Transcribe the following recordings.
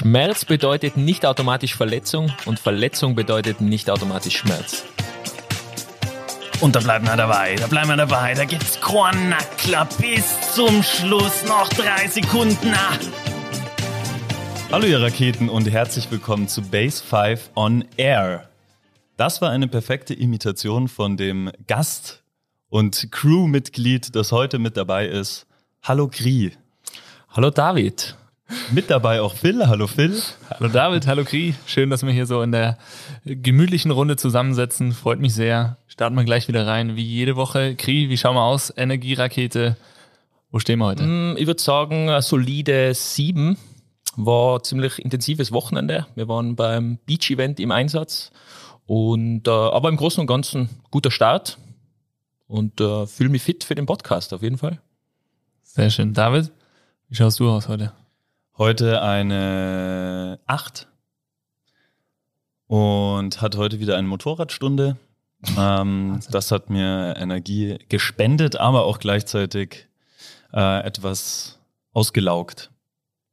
Schmerz bedeutet nicht automatisch Verletzung und Verletzung bedeutet nicht automatisch Schmerz. Und da bleiben wir dabei, da bleiben wir dabei, da gibt's Kornackler bis zum Schluss, noch drei Sekunden. Ah. Hallo ihr Raketen und herzlich willkommen zu Base 5 on Air. Das war eine perfekte Imitation von dem Gast und Crewmitglied, das heute mit dabei ist. Hallo Kri. Hallo David. Mit dabei auch Phil. Hallo Phil. Hallo David, hallo Kri. Schön, dass wir hier so in der gemütlichen Runde zusammensetzen. Freut mich sehr. Starten wir gleich wieder rein, wie jede Woche. Kri, wie schauen wir aus? Energierakete. Wo stehen wir heute? Mm, Ich würde sagen, eine solide 7. War ein ziemlich intensives Wochenende. Wir waren beim Beach-Event im Einsatz. Und, äh, aber im Großen und Ganzen guter Start. Und äh, fühle mich fit für den Podcast auf jeden Fall. Sehr schön. David, wie schaust du aus heute? Heute eine 8 und hat heute wieder eine Motorradstunde. Ähm, das hat mir Energie gespendet, aber auch gleichzeitig äh, etwas ausgelaugt.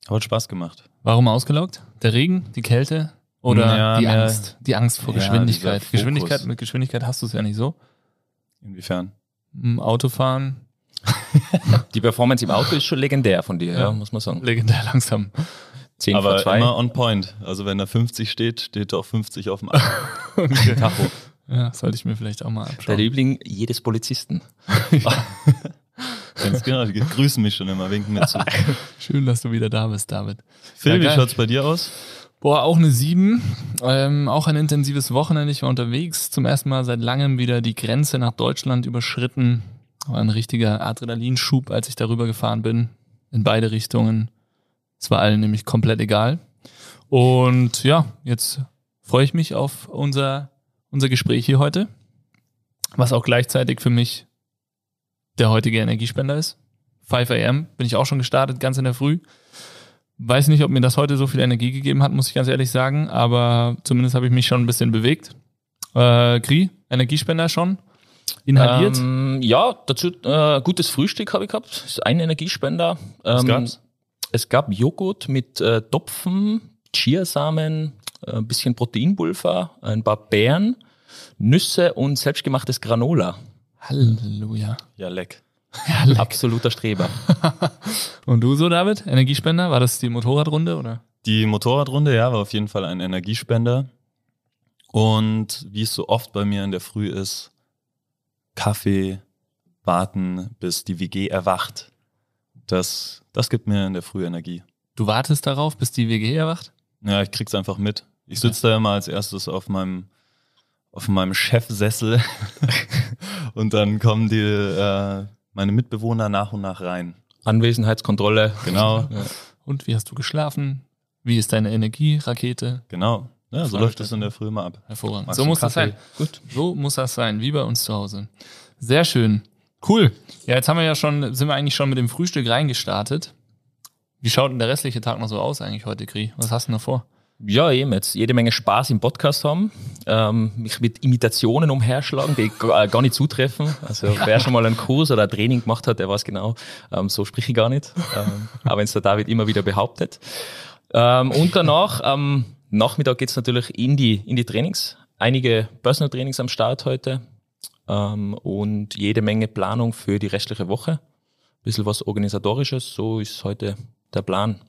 Hat Spaß gemacht. Warum ausgelaugt? Der Regen, die Kälte oder Ja, die Angst? Die Angst vor Ja, Geschwindigkeit. mit Geschwindigkeit hast du es ja nicht so. Inwiefern? Im Autofahren, Die Performance im Auto ist schon legendär von dir, ja, muss man sagen. legendär langsam. 10 vor Aber 2. immer on point. Also wenn da 50 steht, steht auch 50 auf dem Tacho. Ja, sollte ich mir vielleicht auch mal Der abschauen. Liebling jedes Polizisten. Ganz genau, die grüßen mich schon immer, winken mir zu. Schön, dass du wieder da bist, David. Phil, Ja, wie schaut's bei dir aus? Boah, auch eine 7. Ähm, auch ein intensives Wochenende. Ich war unterwegs. Zum ersten Mal seit langem wieder die Grenze nach Deutschland überschritten. War ein richtiger Adrenalinschub, als ich darüber gefahren bin. In beide Richtungen. Es war allen nämlich komplett egal. Und ja, jetzt freue ich mich auf unser, unser Gespräch hier heute. Was auch gleichzeitig für mich der heutige Energiespender ist. 5 am bin ich auch schon gestartet, ganz in der Früh. Weiß nicht, ob mir das heute so viel Energie gegeben hat, muss ich ganz ehrlich sagen, aber zumindest habe ich mich schon ein bisschen bewegt. Äh, Kri, Energiespender schon? Inhaliert? Ähm, ja, dazu äh, gutes Frühstück habe ich gehabt. Das ist ein Energiespender. Was Ähm, gab's? Es gab Joghurt mit äh, Topfen, Chiasamen, äh, ein bisschen Proteinpulver, ein paar Beeren, Nüsse und selbstgemachtes Granola. Halleluja. Ja, leck. Absoluter Streber. Und du so, David? Energiespender? War das die Motorradrunde oder? Die Motorradrunde, ja, war auf jeden Fall ein Energiespender. Und wie es so oft bei mir in der Früh ist, Kaffee, warten, bis die WG erwacht. Das, das gibt mir in der Früh Energie. Du wartest darauf, bis die WG erwacht? Ja, ich krieg's einfach mit. Ich sitze da immer als erstes auf meinem, auf meinem Chefsessel und dann kommen die, äh, meine Mitbewohner nach und nach rein. Anwesenheitskontrolle. Genau, Und wie hast du geschlafen? Wie ist deine Energierakete? genau. Ja, so Voll läuft es in der Früh immer ab. Hervorragend. Magst so muss das Kaffee? sein. Gut. So muss das sein, wie bei uns zu Hause. Sehr schön. Cool. Ja, jetzt haben wir ja schon, sind wir eigentlich schon mit dem Frühstück reingestartet. Wie schaut denn der restliche Tag noch so aus eigentlich heute, Kri? Was hast du noch vor? Ja, eben jetzt jede Menge Spaß im Podcast haben, ähm, mich mit Imitationen umherschlagen, die gar äh, gar nicht zutreffen. Also wer schon mal einen Kurs oder ein Training gemacht hat, der weiß genau, ähm, so sprich ich gar nicht. Ähm, aber wenn es der David immer wieder behauptet. Ähm, und danach, Nachmittag geht's natürlich in die, in die Trainings. Einige Personal Trainings am Start heute ähm, und jede Menge Planung für die restliche Woche. bisschen was Organisatorisches, so ist heute der Plan.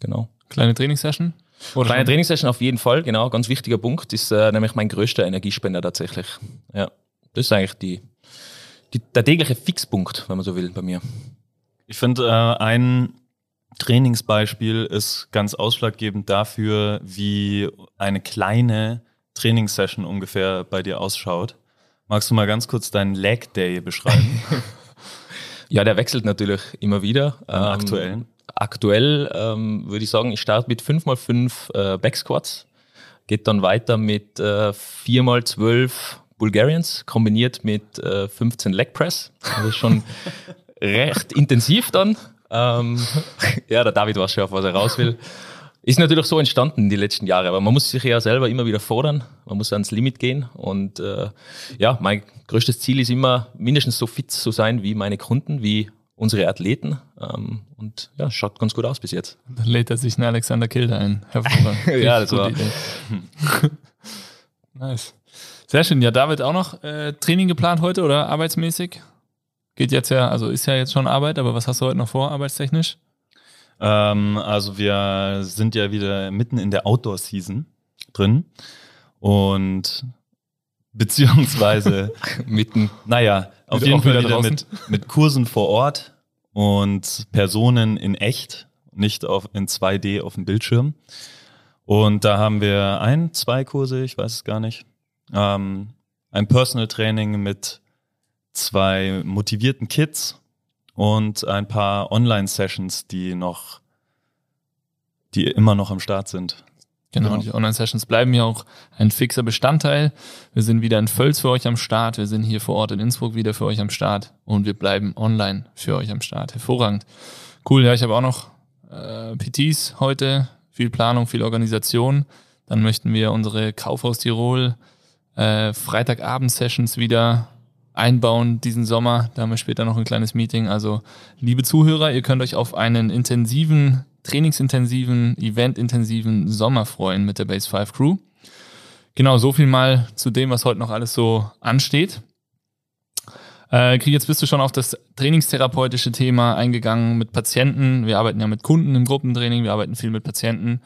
Genau. Kleine Trainingssession? Oder Kleine? Trainingssession auf jeden Fall, genau, ganz wichtiger Punkt, ist äh, nämlich mein größter Energiespender tatsächlich. Ja, das ist eigentlich die, die, der tägliche Fixpunkt, wenn man so will, bei mir. Ich finde, äh, ein Trainingsbeispiel ist ganz ausschlaggebend dafür, wie eine kleine Trainingssession ungefähr bei dir ausschaut. Magst du mal ganz kurz deinen Leg Day beschreiben? Ja, der wechselt natürlich immer wieder. Am aktuellen? Aktuell ähm, würde ich sagen, ich starte mit 5x5 äh, Backsquats, geht dann weiter mit äh, 4x12 Bulgarians, kombiniert mit äh, 15 Leg Press. Das ist schon recht intensiv dann. Ähm, ja, der David weiß schon, auf was er raus will. Ist natürlich so entstanden die letzten Jahre, aber man muss sich ja selber immer wieder fordern, man muss ans Limit gehen und äh, ja, mein größtes Ziel ist immer, mindestens so fit zu sein wie meine Kunden, wie unsere Athleten. Ähm, und ja, schaut ganz gut aus bis jetzt. Dann lädt er sich einen Alexander Kilder ein. Hervorragend. ja, das war. nice. Sehr schön. Ja, David auch noch äh, Training geplant heute oder arbeitsmäßig? Geht jetzt ja, also ist ja jetzt schon Arbeit, aber was hast du heute noch vor, arbeitstechnisch? Ähm, also wir sind ja wieder mitten in der Outdoor-Season drin und beziehungsweise mitten. Naja, auf jeden Fall wieder wieder mit, mit Kursen vor Ort und Personen in echt, nicht auf, in 2D auf dem Bildschirm. Und da haben wir ein, zwei Kurse, ich weiß es gar nicht. Ähm, ein Personal Training mit zwei motivierten Kids und ein paar Online-Sessions, die noch, die immer noch am Start sind. Genau, Genau. die Online-Sessions bleiben ja auch ein fixer Bestandteil. Wir sind wieder in Völz für euch am Start. Wir sind hier vor Ort in Innsbruck wieder für euch am Start. Und wir bleiben online für euch am Start. Hervorragend. Cool, ja, ich habe auch noch äh, PTs heute. Viel Planung, viel Organisation. Dann möchten wir unsere Kaufhaus Tirol äh, Freitagabend-Sessions wieder einbauen diesen Sommer. Da haben wir später noch ein kleines Meeting. Also, liebe Zuhörer, ihr könnt euch auf einen intensiven, trainingsintensiven, eventintensiven Sommer freuen mit der Base 5 Crew. Genau, so viel mal zu dem, was heute noch alles so ansteht. Äh, Krieg, jetzt bist du schon auf das trainingstherapeutische Thema eingegangen mit Patienten. Wir arbeiten ja mit Kunden im Gruppentraining, wir arbeiten viel mit Patienten.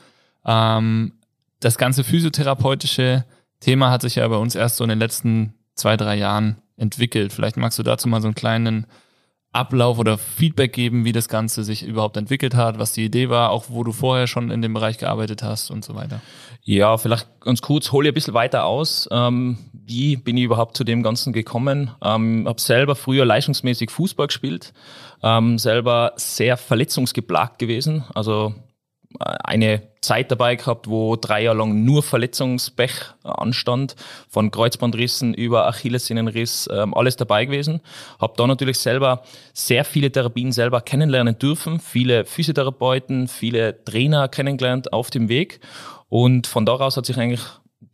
Ähm, das ganze physiotherapeutische Thema hat sich ja bei uns erst so in den letzten zwei, drei Jahren entwickelt. Vielleicht magst du dazu mal so einen kleinen Ablauf oder Feedback geben, wie das Ganze sich überhaupt entwickelt hat, was die Idee war, auch wo du vorher schon in dem Bereich gearbeitet hast und so weiter. Ja, vielleicht ganz kurz, hole ich ein bisschen weiter aus. Ähm, wie bin ich überhaupt zu dem Ganzen gekommen? Ähm, habe selber früher leistungsmäßig Fußball gespielt, ähm, selber sehr verletzungsgeplagt gewesen. Also eine Zeit dabei gehabt, wo drei Jahre lang nur Verletzungspech anstand, von Kreuzbandrissen über Achillessehnenriss, ähm, alles dabei gewesen. Habe da natürlich selber sehr viele Therapien selber kennenlernen dürfen, viele Physiotherapeuten, viele Trainer kennengelernt auf dem Weg. Und von daraus hat sich eigentlich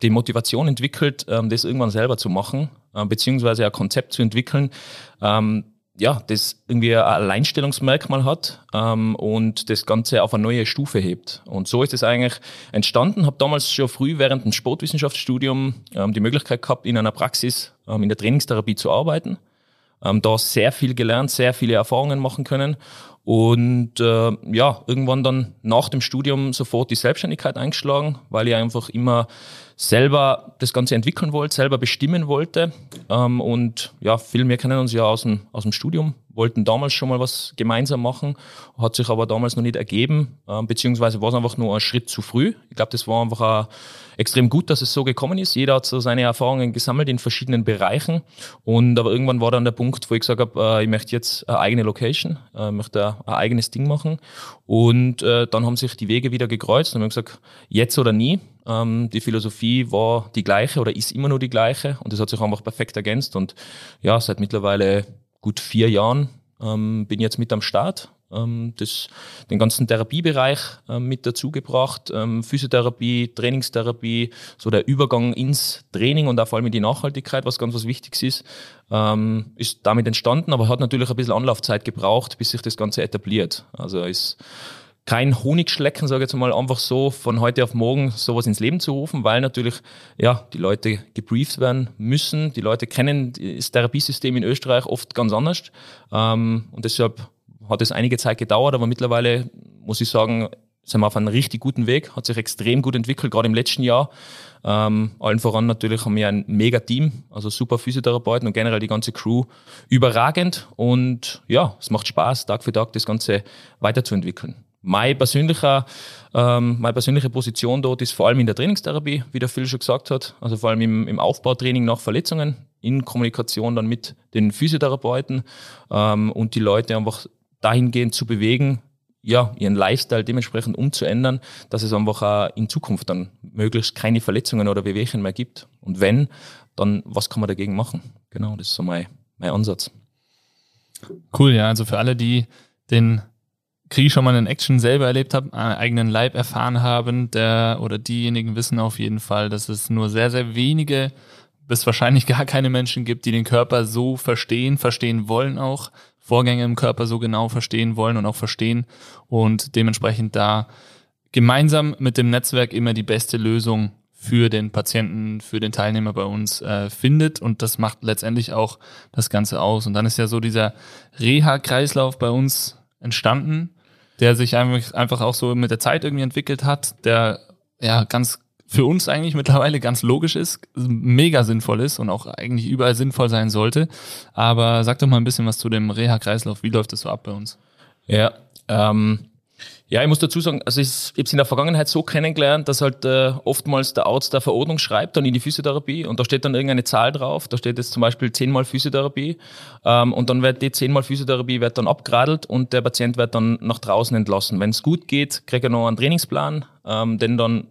die Motivation entwickelt, ähm, das irgendwann selber zu machen, äh, beziehungsweise ein Konzept zu entwickeln, ähm, ja, das irgendwie ein Alleinstellungsmerkmal hat ähm, und das Ganze auf eine neue Stufe hebt. Und so ist es eigentlich entstanden. Habe damals schon früh während dem Sportwissenschaftsstudium ähm, die Möglichkeit gehabt, in einer Praxis ähm, in der Trainingstherapie zu arbeiten. Ähm, da sehr viel gelernt, sehr viele Erfahrungen machen können und äh, ja, irgendwann dann nach dem Studium sofort die Selbstständigkeit eingeschlagen, weil ich einfach immer selber das Ganze entwickeln wollte, selber bestimmen wollte. Ähm, und ja, viel wir kennen uns ja aus dem, aus dem Studium, wollten damals schon mal was gemeinsam machen, hat sich aber damals noch nicht ergeben, ähm, beziehungsweise war es einfach nur ein Schritt zu früh. Ich glaube, das war einfach auch extrem gut, dass es so gekommen ist. Jeder hat so seine Erfahrungen gesammelt in verschiedenen Bereichen. Und aber irgendwann war dann der Punkt, wo ich gesagt habe, äh, ich möchte jetzt eine eigene Location, äh, möchte ein eigenes Ding machen. Und äh, dann haben sich die Wege wieder gekreuzt und haben gesagt, jetzt oder nie. Ähm, die Philosophie war die gleiche oder ist immer nur die gleiche und das hat sich einfach perfekt ergänzt. Und ja, seit mittlerweile gut vier Jahren ähm, bin jetzt mit am Start. Ähm, das, den ganzen Therapiebereich ähm, mit dazugebracht, ähm, Physiotherapie, Trainingstherapie, so der Übergang ins Training und auch vor allem in die Nachhaltigkeit, was ganz was Wichtiges ist, ähm, ist damit entstanden, aber hat natürlich ein bisschen Anlaufzeit gebraucht, bis sich das Ganze etabliert. Also ist kein Honigschlecken, sage ich jetzt mal, einfach so von heute auf morgen sowas ins Leben zu rufen, weil natürlich ja die Leute gebrieft werden müssen. Die Leute kennen das Therapiesystem in Österreich oft ganz anders ähm, und deshalb hat es einige Zeit gedauert, aber mittlerweile muss ich sagen, sind wir auf einem richtig guten Weg, hat sich extrem gut entwickelt, gerade im letzten Jahr. Ähm, allen voran natürlich haben wir ein mega Team, also super Physiotherapeuten und generell die ganze Crew überragend und ja, es macht Spaß, Tag für Tag das Ganze weiterzuentwickeln. Mein persönlicher, ähm, meine persönliche Position dort ist vor allem in der Trainingstherapie, wie der Phil schon gesagt hat, also vor allem im, im Aufbautraining nach Verletzungen, in Kommunikation dann mit den Physiotherapeuten ähm, und die Leute einfach dahingehend zu bewegen, ja, ihren Lifestyle dementsprechend umzuändern, dass es einfach auch in Zukunft dann möglichst keine Verletzungen oder Wehwehchen mehr gibt. Und wenn, dann was kann man dagegen machen? Genau, das ist so mein, mein Ansatz. Cool, ja. Also für alle, die den Krieg schon mal in Action selber erlebt einen eigenen Leib erfahren haben, der oder diejenigen wissen auf jeden Fall, dass es nur sehr, sehr wenige bis wahrscheinlich gar keine Menschen gibt, die den Körper so verstehen, verstehen wollen auch, Vorgänge im Körper so genau verstehen wollen und auch verstehen und dementsprechend da gemeinsam mit dem Netzwerk immer die beste Lösung für den Patienten, für den Teilnehmer bei uns äh, findet und das macht letztendlich auch das Ganze aus. Und dann ist ja so dieser Reha-Kreislauf bei uns entstanden, der sich einfach, auch so mit der Zeit irgendwie entwickelt hat, der ja ganz für uns eigentlich mittlerweile ganz logisch ist, mega sinnvoll ist und auch eigentlich überall sinnvoll sein sollte. Aber sag doch mal ein bisschen was zu dem Reha-Kreislauf. Wie läuft das so ab bei uns? Ja, ähm, ja, ich muss dazu sagen, also ich, ich habe es in der Vergangenheit so kennengelernt, dass halt äh, oftmals der Arzt der Verordnung schreibt dann in die Physiotherapie und da steht dann irgendeine Zahl drauf, da steht jetzt zum Beispiel zehnmal Physiotherapie ähm, und dann wird die zehnmal Physiotherapie wird dann abgeradelt und der Patient wird dann nach draußen entlassen. Wenn es gut geht, kriegt er noch einen Trainingsplan, ähm, den dann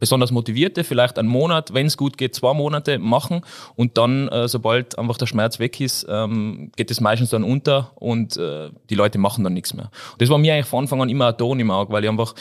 besonders Motivierte vielleicht einen Monat, wenn es gut geht, zwei Monate machen und dann, äh, sobald einfach der Schmerz weg ist, ähm, geht es meistens dann unter und äh, die Leute machen dann nichts mehr. Und das war mir eigentlich von Anfang an immer ein Ton im Auge, weil ich einfach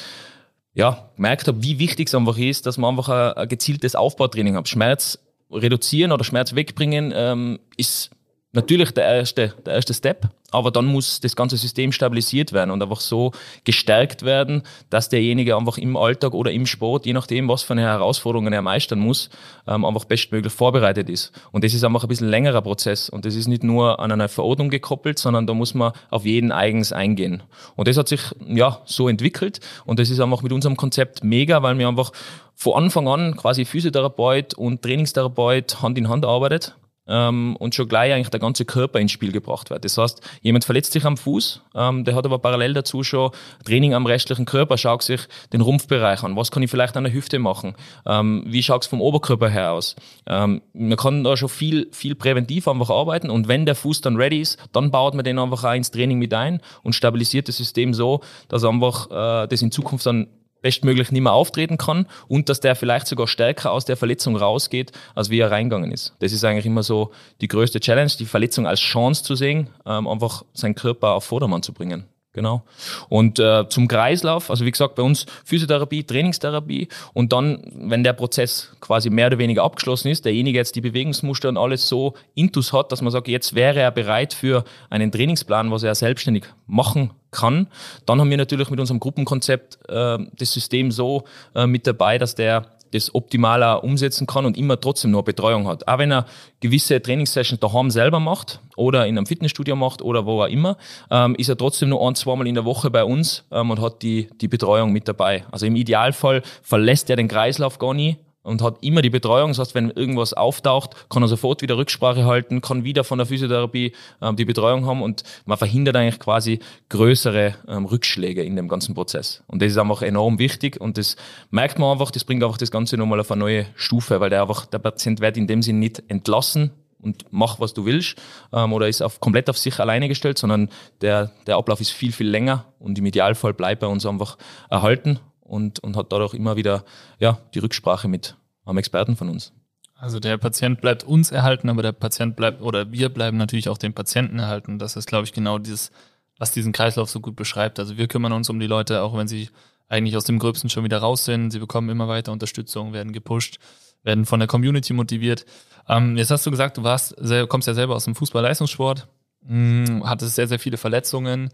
ja, gemerkt habe, wie wichtig es einfach ist, dass man einfach ein, ein gezieltes Aufbautraining hat. Schmerz reduzieren oder Schmerz wegbringen ähm, ist natürlich der erste, der erste Step, aber dann muss das ganze System stabilisiert werden und einfach so gestärkt werden, dass derjenige einfach im Alltag oder im Sport, je nachdem, was für eine Herausforderungen er meistern muss, ähm, einfach bestmöglich vorbereitet ist. Und das ist einfach ein bisschen längerer Prozess und das ist nicht nur an eine Verordnung gekoppelt, sondern da muss man auf jeden eigens eingehen. Und das hat sich ja so entwickelt und das ist einfach mit unserem Konzept mega, weil wir einfach von Anfang an quasi Physiotherapeut und Trainingstherapeut Hand in Hand arbeitet ähm, und schon gleich eigentlich der ganze Körper ins Spiel gebracht wird. Das heißt, jemand verletzt sich am Fuß, ähm, der hat aber parallel dazu schon Training am restlichen Körper, schaut sich den Rumpfbereich an. Was kann ich vielleicht an der Hüfte machen? Ähm, wie schaut es vom Oberkörper her aus? Ähm, man kann da schon viel, viel präventiv einfach arbeiten und wenn der Fuß dann ready ist, dann baut man den einfach auch ins Training mit ein und stabilisiert das System so, dass einfach äh, das in Zukunft dann bestmöglich nicht mehr auftreten kann und dass der vielleicht sogar stärker aus der Verletzung rausgeht, als wie er reingegangen ist. Das ist eigentlich immer so die größte Challenge, die Verletzung als Chance zu sehen, ähm, einfach seinen Körper auf Vordermann zu bringen. Genau. Und äh, zum Kreislauf, also wie gesagt, bei uns Physiotherapie, Trainingstherapie und dann, wenn der Prozess quasi mehr oder weniger abgeschlossen ist, derjenige jetzt die Bewegungsmuster und alles so intus hat, dass man sagt, jetzt wäre er bereit für einen Trainingsplan, was er selbstständig machen kann. Dann haben wir natürlich mit unserem Gruppenkonzept äh, das System so äh, mit dabei, dass der das optimaler umsetzen kann und immer trotzdem noch Betreuung hat. Auch wenn er gewisse Trainingssessions daheim selber macht oder in einem Fitnessstudio macht oder wo auch immer, ähm, ist er trotzdem nur ein, zweimal in der Woche bei uns ähm, und hat die, die Betreuung mit dabei. Also im Idealfall verlässt er den Kreislauf gar nie, und hat immer die Betreuung. Das heißt, wenn irgendwas auftaucht, kann er sofort wieder Rücksprache halten, kann wieder von der Physiotherapie ähm, die Betreuung haben und man verhindert eigentlich quasi größere ähm, Rückschläge in dem ganzen Prozess. Und das ist einfach enorm wichtig und das merkt man einfach, das bringt einfach das Ganze nochmal auf eine neue Stufe, weil der einfach, der Patient wird in dem Sinn nicht entlassen, und mach, was du willst, ähm, oder ist auf, komplett auf sich alleine gestellt, sondern der, der Ablauf ist viel, viel länger und im Idealfall bleibt bei uns einfach erhalten und, und hat dadurch immer wieder ja, die Rücksprache mit einem Experten von uns. Also der Patient bleibt uns erhalten, aber der Patient bleibt oder wir bleiben natürlich auch dem Patienten erhalten. Das ist, glaube ich, genau dieses, was diesen Kreislauf so gut beschreibt. Also wir kümmern uns um die Leute, auch wenn sie eigentlich aus dem Gröbsten schon wieder raus sind. Sie bekommen immer weiter Unterstützung, werden gepusht, werden von der Community motiviert. Ähm, jetzt hast du gesagt, du warst, kommst ja selber aus dem Fußball-Leistungssport, hm, hattest sehr, sehr viele Verletzungen.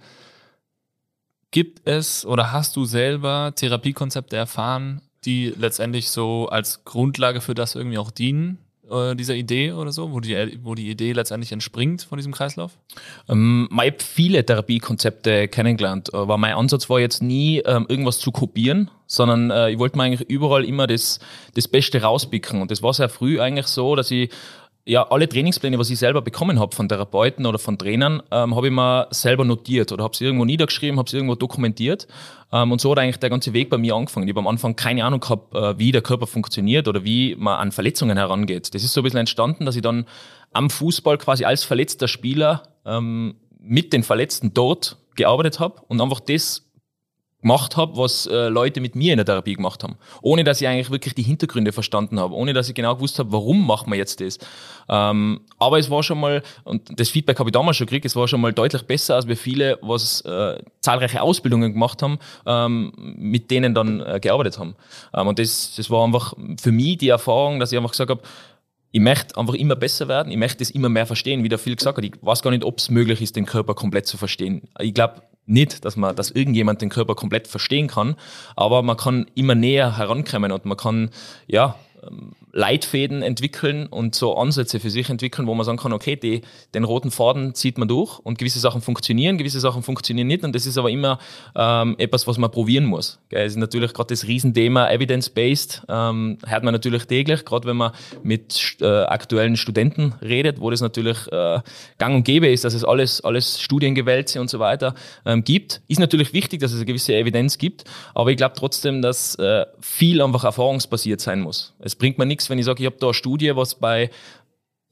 Gibt es oder hast du selber Therapiekonzepte erfahren, die letztendlich so als Grundlage für das irgendwie auch dienen? äh, dieser Idee oder so, wo die, wo die Idee letztendlich entspringt von diesem Kreislauf? Ähm, ich habe viele Therapiekonzepte kennengelernt, aber mein Ansatz war jetzt nie, ähm, irgendwas zu kopieren, sondern äh, ich wollte mir eigentlich überall immer das, das Beste rauspicken. Und das war sehr früh eigentlich so, dass ich ja, alle Trainingspläne, was ich selber bekommen habe von Therapeuten oder von Trainern, ähm, habe ich mir selber notiert oder habe sie irgendwo niedergeschrieben, habe sie irgendwo dokumentiert. Ähm, und so hat eigentlich der ganze Weg bei mir angefangen. Ich habe am Anfang keine Ahnung gehabt, äh, wie der Körper funktioniert oder wie man an Verletzungen herangeht. Das ist so ein bisschen entstanden, dass ich dann am Fußball quasi als verletzter Spieler ähm, mit den Verletzten dort gearbeitet habe und einfach das gemacht habe, was äh, Leute mit mir in der Therapie gemacht haben. Ohne dass ich eigentlich wirklich die Hintergründe verstanden habe, ohne dass ich genau gewusst habe, warum machen wir jetzt das. Ähm, aber es war schon mal, und das Feedback habe ich damals schon gekriegt, es war schon mal deutlich besser, als wir viele, was äh, zahlreiche Ausbildungen gemacht haben, ähm, mit denen dann äh, gearbeitet haben. Ähm, und das, das war einfach für mich die Erfahrung, dass ich einfach gesagt habe, ich möchte einfach immer besser werden, ich möchte es immer mehr verstehen, wie der viel gesagt hat. Ich weiß gar nicht, ob es möglich ist, den Körper komplett zu verstehen. Ich glaube nicht, dass man, dass irgendjemand den Körper komplett verstehen kann, aber man kann immer näher herankommen und man kann, ja, ähm, Leitfäden entwickeln und so Ansätze für sich entwickeln, wo man sagen kann, okay, die, den roten Faden zieht man durch und gewisse Sachen funktionieren, gewisse Sachen funktionieren nicht und das ist aber immer ähm, etwas, was man probieren muss. Es ist natürlich gerade das Riesenthema Evidence-Based, ähm, hört man natürlich täglich, gerade wenn man mit äh, aktuellen Studenten redet, wo das natürlich äh, gang und gäbe ist, dass es alles, alles Studiengewälze und so weiter ähm, gibt. Ist natürlich wichtig, dass es eine gewisse Evidenz gibt, aber ich glaube trotzdem, dass äh, viel einfach erfahrungsbasiert sein muss. Es bringt mir nichts, nichts, wenn ich sage, ich habe da eine Studie, was bei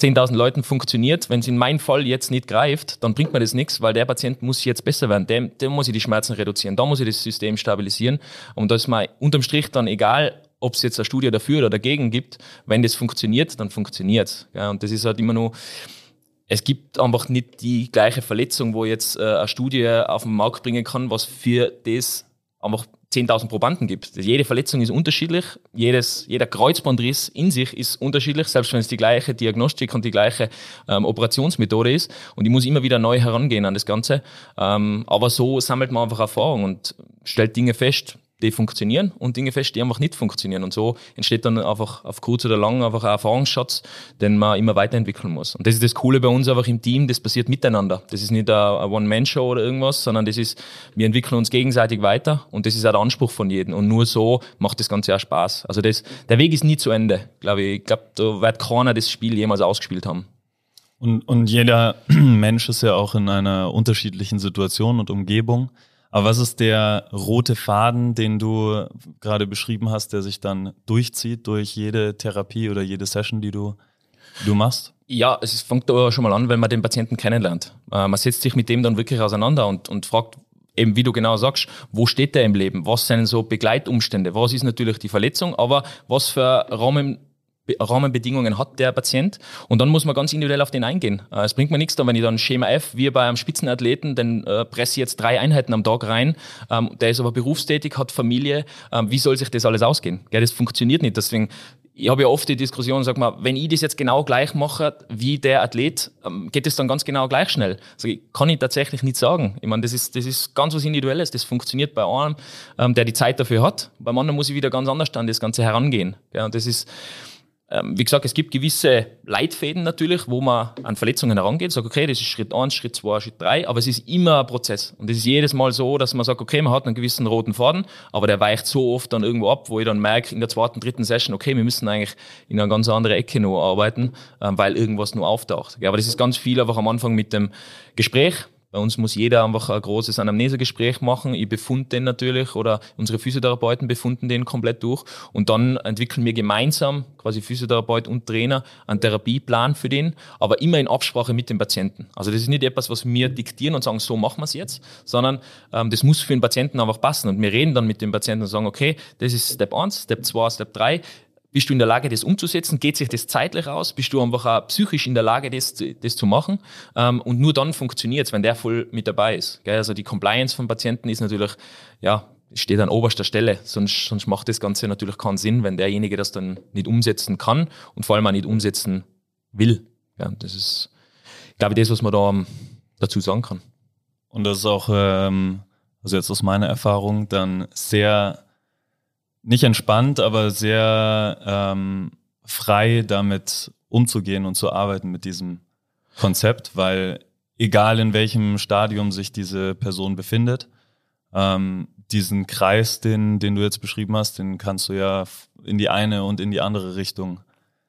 10.000 Leuten funktioniert. Wenn es in meinem Fall jetzt nicht greift, dann bringt mir das nichts, weil der Patient muss jetzt besser werden. Dem, dem muss ich die Schmerzen reduzieren, da muss ich das System stabilisieren. Und da ist mir unterm Strich dann egal, ob es jetzt eine Studie dafür oder dagegen gibt. Wenn das funktioniert, dann funktioniert es. Ja, und das ist halt immer nur, es gibt einfach nicht die gleiche Verletzung, wo jetzt äh, eine Studie auf den Markt bringen kann, was für das einfach 10.000 Probanden gibt. Jede Verletzung ist unterschiedlich, jedes, jeder Kreuzbandriss in sich ist unterschiedlich, selbst wenn es die gleiche Diagnostik und die gleiche ähm, Operationsmethode ist. Und ich muss immer wieder neu herangehen an das Ganze. Ähm, aber so sammelt man einfach Erfahrung und stellt Dinge fest, die funktionieren und Dinge fest, die einfach nicht funktionieren. Und so entsteht dann einfach auf kurz oder lang einfach ein Erfahrungsschatz, den man immer weiterentwickeln muss. Und das ist das Coole bei uns einfach im Team, das passiert miteinander. Das ist nicht eine One-Man-Show oder irgendwas, sondern das ist, wir entwickeln uns gegenseitig weiter und das ist auch der Anspruch von jedem. Und nur so macht das Ganze auch Spaß. Also das, der Weg ist nie zu Ende, glaube ich. Ich glaube, da wird keiner das Spiel jemals ausgespielt haben. Und, und jeder Mensch ist ja auch in einer unterschiedlichen Situation und Umgebung. Aber was ist der rote Faden, den du gerade beschrieben hast, der sich dann durchzieht durch jede Therapie oder jede Session, die du, die du machst? Ja, es fängt da schon mal an, wenn man den Patienten kennenlernt. Äh, man setzt sich mit dem dann wirklich auseinander und, und fragt, eben wie du genau sagst, wo steht der im Leben? Was sind so Begleitumstände? Was ist natürlich die Verletzung? Aber was für Rahmen Rahmenbedingungen hat der Patient und dann muss man ganz individuell auf den eingehen. Äh, es bringt mir nichts, wenn ich dann Schema F, wie bei einem Spitzenathleten, den äh, presse jetzt drei Einheiten am Tag rein, ähm, der ist aber berufstätig, hat Familie, ähm, wie soll sich das alles ausgehen? Das funktioniert nicht, deswegen ich habe ja oft die Diskussion, sag mal, wenn ich das jetzt genau gleich mache wie der Athlet, ähm, geht es dann ganz genau gleich schnell. Also kann ich tatsächlich nicht sagen. Ich meine, das ist, das ist ganz was Individuelles. Das funktioniert bei einem, der die Zeit dafür hat. Beim anderen muss ich wieder ganz anders an das Ganze herangehen. Ja, und das ist, ähm, wie gesagt, es gibt gewisse Leitfäden natürlich, wo man an Verletzungen herangeht, sagt, okay, das ist Schritt 1, Schritt 2, Schritt 3, aber es ist immer ein Prozess. Und es ist jedes Mal so, dass man sagt, okay, man hat einen gewissen roten Faden, aber der weicht so oft dann irgendwo ab, wo ich dann merke in der zweiten, dritten Session, okay, wir müssen eigentlich in eine ganz andere Ecke nur arbeiten, ähm, weil irgendwas nur auftaucht. aber das ist ganz viel einfach am Anfang mit dem Gespräch, bei uns muss jeder einfach ein großes Anamnesegespräch machen. Ich befund den natürlich oder unsere Physiotherapeuten befunden den komplett durch. Und dann entwickeln wir gemeinsam, quasi Physiotherapeut und Trainer, einen Therapieplan für den, aber immer in Absprache mit dem Patienten. Also das ist nicht etwas, was wir diktieren und sagen, so machen wir es jetzt, sondern ähm, das muss für den Patienten einfach passen. Und wir reden dann mit dem Patienten und sagen, okay, das ist Step 1, Step 2, Step 3 bist du in der Lage, das umzusetzen? Geht sich das zeitlich aus? Bist du einfach auch psychisch in der Lage, das, das zu machen? Ähm, und nur dann funktioniert es, wenn der voll mit dabei ist. Gell? Also die Compliance von Patienten ist natürlich, ja, steht an oberster Stelle. Sonst, sonst macht das Ganze natürlich keinen Sinn, wenn derjenige das dann nicht umsetzen kann und vor allem auch nicht umsetzen will. Ja, das ist, glaube ich, das, was man da um, dazu sagen kann. Und das ist auch, ähm, also jetzt aus meiner Erfahrung, dann sehr nicht entspannt, aber sehr ähm, frei damit umzugehen und zu arbeiten mit diesem Konzept, weil egal in welchem Stadium sich diese Person befindet, ähm, diesen Kreis, den, den du jetzt beschrieben hast, den kannst du ja in die eine und in die andere Richtung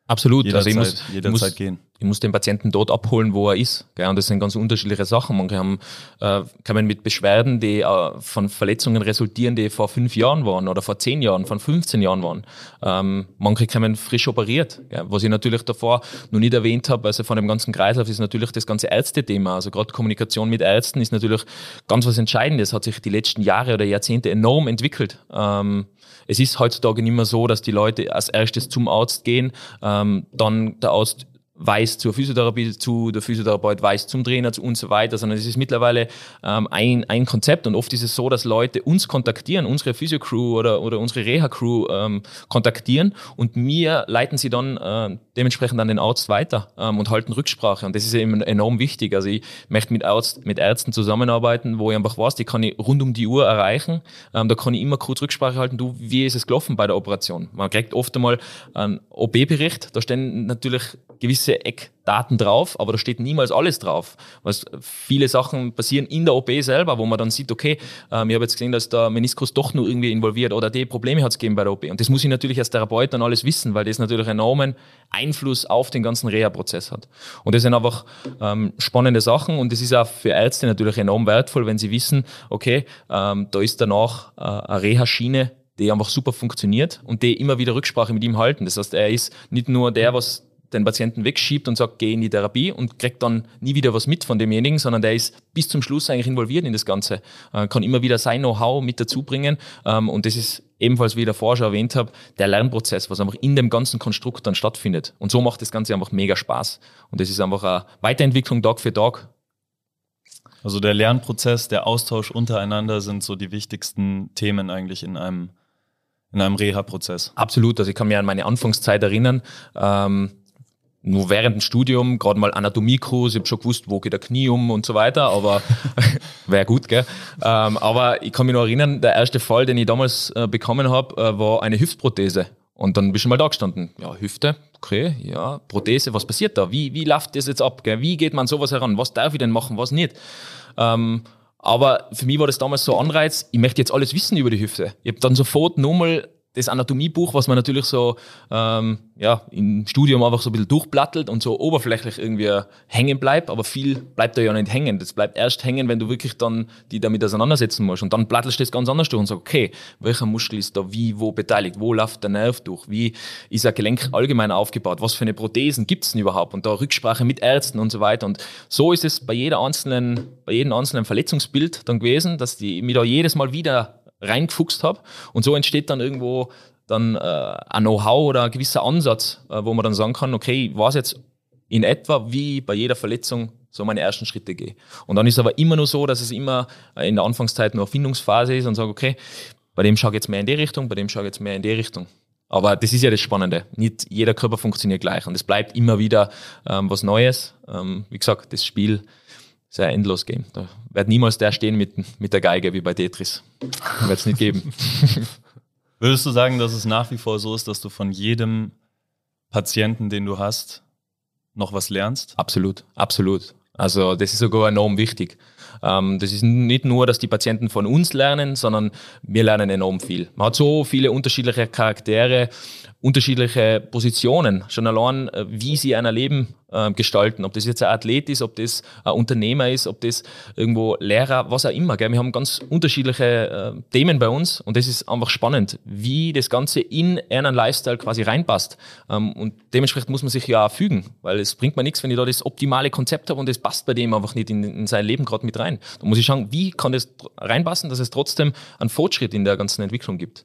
Absolut. Jederzeit, also ich muss, jederzeit muss, gehen ich muss den Patienten dort abholen, wo er ist. Gell? Und das sind ganz unterschiedliche Sachen. Manche haben, äh, kommen mit Beschwerden, die äh, von Verletzungen resultieren, die vor fünf Jahren waren oder vor zehn Jahren, von 15 Jahren waren. Ähm, manche kommen frisch operiert. Gell? Was ich natürlich davor noch nicht erwähnt habe, also von dem ganzen Kreislauf ist natürlich das ganze Ärztethema. Also gerade Kommunikation mit Ärzten ist natürlich ganz was Entscheidendes. Hat sich die letzten Jahre oder Jahrzehnte enorm entwickelt. Ähm, es ist heutzutage nicht mehr so, dass die Leute als erstes zum Arzt gehen, ähm, dann der Arzt weiß zur Physiotherapie, zu der Physiotherapeut weiß zum Trainer zu und so weiter, sondern es ist mittlerweile ähm, ein, ein Konzept und oft ist es so, dass Leute uns kontaktieren, unsere Physio-Crew oder, oder unsere Reha-Crew ähm, kontaktieren und mir leiten sie dann äh, dementsprechend an den Arzt weiter ähm, und halten Rücksprache und das ist eben enorm wichtig. Also ich möchte mit, Arzt, mit Ärzten zusammenarbeiten, wo ich einfach weiß, die kann ich rund um die Uhr erreichen, ähm, da kann ich immer kurz Rücksprache halten, du, wie ist es gelaufen bei der Operation? Man kriegt oft einmal einen OB-Bericht, da stehen natürlich gewisse Eckdaten drauf, aber da steht niemals alles drauf. Was viele Sachen passieren in der OP selber, wo man dann sieht, okay, ähm, ich habe jetzt gesehen, dass der Meniskus doch nur irgendwie involviert oder die Probleme hat es gegeben bei der OP. Und das muss ich natürlich als Therapeut dann alles wissen, weil das natürlich enormen Einfluss auf den ganzen Reha-Prozess hat. Und das sind einfach ähm, spannende Sachen und das ist auch für Ärzte natürlich enorm wertvoll, wenn sie wissen, okay, ähm, da ist danach äh, eine Reha-Schiene, die einfach super funktioniert und die immer wieder Rücksprache mit ihm halten. Das heißt, er ist nicht nur der, was den Patienten wegschiebt und sagt, geh in die Therapie und kriegt dann nie wieder was mit von demjenigen, sondern der ist bis zum Schluss eigentlich involviert in das Ganze, äh, kann immer wieder sein Know-how mit dazu bringen ähm, und das ist ebenfalls, wie ich davor schon erwähnt habe, der Lernprozess, was einfach in dem ganzen Konstrukt dann stattfindet. Und so macht das Ganze einfach mega Spaß. Und das ist einfach eine Weiterentwicklung Tag für Tag. Also der Lernprozess, der Austausch untereinander sind so die wichtigsten Themen eigentlich in einem in einem Reha-Prozess. Absolut. Also ich kann mich an meine Anfangszeit erinnern. Ähm, nur während dem Studium, gerade mal Anatomiekurs, ich habe schon gewusst, wo geht der Knie um und so weiter, aber wäre gut, gell? Ähm, aber ich kann mich noch erinnern, der erste Fall, den ich damals äh, bekommen habe, äh, war eine Hüftprothese. Und dann bist du mal da gestanden. Ja, Hüfte, okay, ja, Prothese, was passiert da? Wie, wie läuft das jetzt ab? Gell? Wie geht man sowas heran? Was darf ich denn machen, was nicht? Ähm, aber für mich war das damals so ein Anreiz, ich möchte jetzt alles wissen über die Hüfte. Ich habe dann sofort nochmal das Anatomiebuch, was man natürlich so ähm, ja, im Studium einfach so ein bisschen durchplattelt und so oberflächlich irgendwie hängen bleibt, aber viel bleibt da ja nicht hängen. Das bleibt erst hängen, wenn du wirklich dann die damit auseinandersetzen musst. Und dann plattelst du das ganz anders durch und sagst, okay, welcher Muskel ist da wie, wo beteiligt, wo läuft der Nerv durch, wie ist ein Gelenk allgemein aufgebaut, was für eine Prothesen gibt's denn überhaupt und da Rücksprache mit Ärzten und so weiter. Und so ist es bei jeder einzelnen, bei jedem einzelnen Verletzungsbild dann gewesen, dass die mich da jedes Mal wieder reingefuchst habe. Und so entsteht dann irgendwo dann äh, ein Know-how oder ein gewisser Ansatz, äh, wo man dann sagen kann, okay, ich weiß jetzt in etwa, wie bei jeder Verletzung so meine ersten Schritte gehe. Und dann ist aber immer nur so, dass es immer in der Anfangszeit nur Erfindungsphase ist und sage, okay, bei dem schaue ich jetzt mehr in die Richtung, bei dem schaue ich jetzt mehr in die Richtung. Aber das ist ja das Spannende. Nicht jeder Körper funktioniert gleich und es bleibt immer wieder ähm, was Neues. Ähm, wie gesagt, das Spiel ist ein endlos Game. Da wird niemals der stehen mit, mit der Geige wie bei Tetris. Wird es nicht geben. Würdest du sagen, dass es nach wie vor so ist, dass du von jedem Patienten, den du hast, noch was lernst? Absolut, absolut. Also das ist sogar enorm wichtig. Ähm, das ist nicht nur, dass die Patienten von uns lernen, sondern wir lernen enorm viel. Man hat so viele unterschiedliche Charaktere unterschiedliche Positionen, schon allein, äh, wie sie ein Leben äh, gestalten. Ob das jetzt ein Athlet ist, ob das ein Unternehmer ist, ob das irgendwo Lehrer, was auch immer. Gell? Wir haben ganz unterschiedliche äh, Themen bei uns und das ist einfach spannend, wie das Ganze in einen Lifestyle quasi reinpasst. Ähm, und dementsprechend muss man sich ja auch fügen, weil es bringt mir nichts, wenn ich da das optimale Konzept habe und das passt bei dem einfach nicht in, in sein Leben gerade mit rein. Da muss ich schauen, wie kann das reinpassen, dass es trotzdem einen Fortschritt in der ganzen Entwicklung gibt.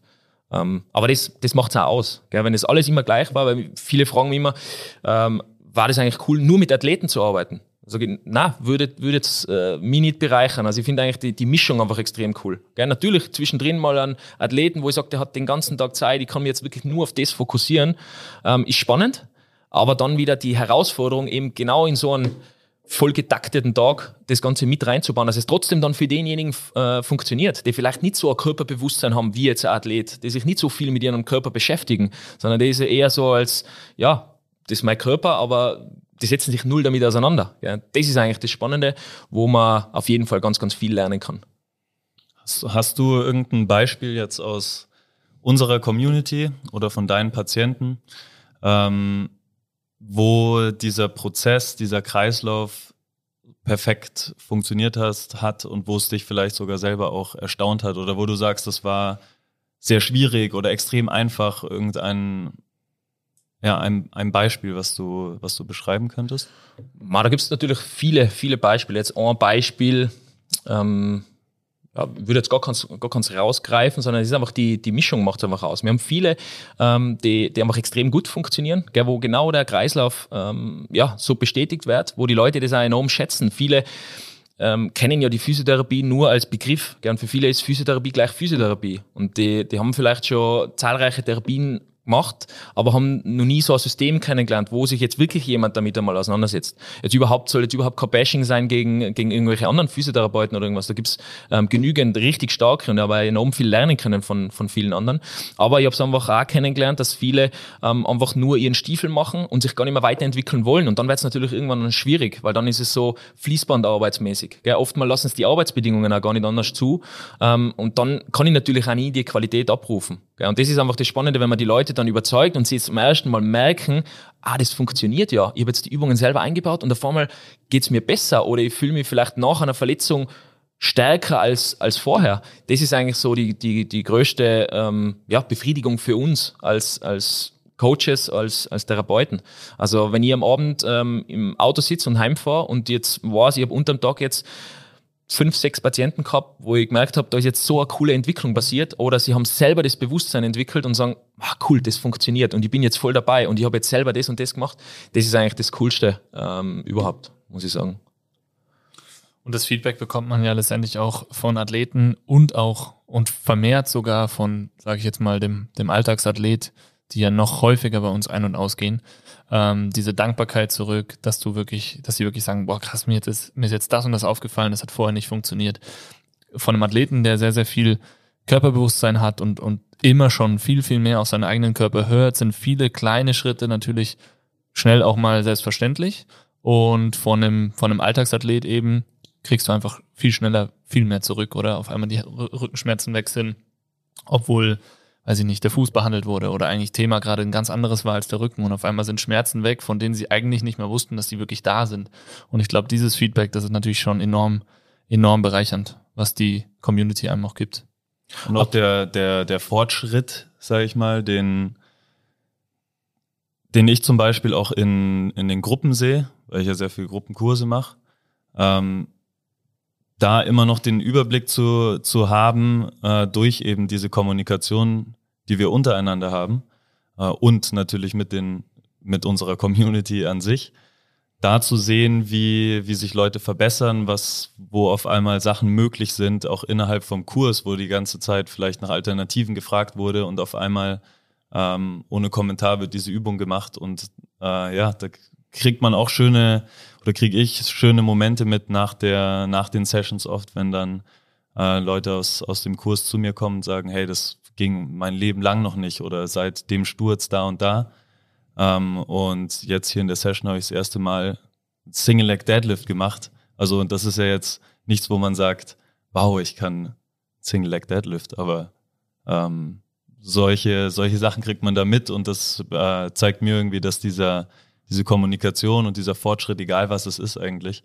Ähm, aber das, das macht es auch aus. Gell? Wenn das alles immer gleich war, weil viele fragen mich immer, ähm, war das eigentlich cool, nur mit Athleten zu arbeiten? Also, na, würde, würde jetzt äh, mich nicht bereichern. Also ich finde eigentlich die, die Mischung einfach extrem cool. Gell? Natürlich zwischendrin mal einen Athleten, wo ich sage, der hat den ganzen Tag Zeit, ich kann mich jetzt wirklich nur auf das fokussieren, ähm, ist spannend. Aber dann wieder die Herausforderung, eben genau in so einem voll getakteten Tag das Ganze mit reinzubauen, dass es trotzdem dann für denjenigen äh, funktioniert, die vielleicht nicht so ein Körperbewusstsein haben wie jetzt ein Athlet, die sich nicht so viel mit ihrem Körper beschäftigen, sondern die ist eher so als, ja, das ist mein Körper, aber die setzen sich null damit auseinander. Ja. Das ist eigentlich das Spannende, wo man auf jeden Fall ganz, ganz viel lernen kann. Hast, hast du irgendein Beispiel jetzt aus unserer Community oder von deinen Patienten, ähm, wo dieser Prozess, dieser Kreislauf perfekt funktioniert hast, hat und wo es dich vielleicht sogar selber auch erstaunt hat oder wo du sagst, das war sehr schwierig oder extrem einfach, irgendein ja, ein, ein Beispiel, was du, was du beschreiben könntest? Ma, da gibt es natürlich viele, viele Beispiele. Jetzt ein Beispiel, ähm, ja, würde jetzt gar keins, rausgreifen, sondern es ist einfach die, die Mischung macht es einfach aus. Wir haben viele, ähm, die, die einfach extrem gut funktionieren, gell, wo genau der Kreislauf ähm, ja, so bestätigt wird, wo die Leute das auch enorm schätzen. Viele ähm, kennen ja die Physiotherapie nur als Begriff. Und für viele ist Physiotherapie gleich Physiotherapie. Und die, die haben vielleicht schon zahlreiche Therapien gemacht, aber haben noch nie so ein System kennengelernt, wo sich jetzt wirklich jemand damit einmal auseinandersetzt. Jetzt überhaupt soll jetzt überhaupt kein Bashing sein gegen, gegen irgendwelche anderen Physiotherapeuten oder irgendwas. Da gibt's ähm, genügend richtig starke und aber enorm viel lernen können von, von vielen anderen. Aber ich habe es einfach auch kennengelernt, dass viele ähm, einfach nur ihren Stiefel machen und sich gar nicht mehr weiterentwickeln wollen. Und dann wird es natürlich irgendwann schwierig, weil dann ist es so fließbandarbeitsmäßig. Gell? Oftmal lassen es die Arbeitsbedingungen auch gar nicht anders zu. Ähm, und dann kann ich natürlich auch nie die Qualität abrufen. Und das ist einfach das Spannende, wenn man die Leute dann überzeugt und sie zum ersten Mal merken, ah, das funktioniert ja. Ich habe jetzt die Übungen selber eingebaut und auf einmal geht's mir besser oder ich fühle mich vielleicht nach einer Verletzung stärker als, als vorher. Das ist eigentlich so die, die, die größte ähm, ja, Befriedigung für uns als, als Coaches, als, als Therapeuten. Also wenn ich am Abend ähm, im Auto sitze und heimfahre und jetzt weiß, ich habe unterm Tag jetzt fünf, sechs Patienten gehabt, wo ich gemerkt habe, da ist jetzt so eine coole Entwicklung passiert oder sie haben selber das Bewusstsein entwickelt und sagen, ah, cool, das funktioniert und ich bin jetzt voll dabei und ich habe jetzt selber das und das gemacht. Das ist eigentlich das Coolste ähm, überhaupt, muss ich sagen. Und das Feedback bekommt man ja letztendlich auch von Athleten und auch und vermehrt sogar von, sage ich jetzt mal, dem, dem Alltagsathlet, die ja noch häufiger bei uns ein- und ausgehen, ähm, diese Dankbarkeit zurück, dass du wirklich, dass sie wirklich sagen, boah krass, mir, ist, mir ist jetzt das und das aufgefallen, das hat vorher nicht funktioniert. Von einem Athleten, der sehr, sehr viel Körperbewusstsein hat und, und immer schon viel, viel mehr aus seinem eigenen Körper hört, sind viele kleine Schritte natürlich schnell auch mal selbstverständlich. Und von einem, von einem Alltagsathlet eben kriegst du einfach viel schneller viel mehr zurück oder auf einmal die Rückenschmerzen weg sind, obwohl weiß ich nicht, der Fuß behandelt wurde oder eigentlich Thema gerade ein ganz anderes war als der Rücken und auf einmal sind Schmerzen weg, von denen sie eigentlich nicht mehr wussten, dass sie wirklich da sind. Und ich glaube, dieses Feedback, das ist natürlich schon enorm, enorm bereichernd, was die Community einem auch gibt. Und auch der, der, der Fortschritt, sage ich mal, den, den ich zum Beispiel auch in, in den Gruppen sehe, weil ich ja sehr viele Gruppenkurse mache, ähm, da immer noch den Überblick zu, zu haben äh, durch eben diese Kommunikation die wir untereinander haben äh, und natürlich mit, den, mit unserer Community an sich, da zu sehen, wie, wie sich Leute verbessern, was, wo auf einmal Sachen möglich sind, auch innerhalb vom Kurs, wo die ganze Zeit vielleicht nach Alternativen gefragt wurde und auf einmal ähm, ohne Kommentar wird diese Übung gemacht und äh, ja, da kriegt man auch schöne oder kriege ich schöne Momente mit nach der nach den Sessions oft, wenn dann äh, Leute aus aus dem Kurs zu mir kommen und sagen, hey, das ging mein Leben lang noch nicht oder seit dem Sturz da und da. Ähm, und jetzt hier in der Session habe ich das erste Mal Single Leg Deadlift gemacht. Also das ist ja jetzt nichts, wo man sagt, wow, ich kann Single Leg Deadlift, aber ähm, solche, solche Sachen kriegt man da mit und das äh, zeigt mir irgendwie, dass dieser, diese Kommunikation und dieser Fortschritt, egal was es ist eigentlich,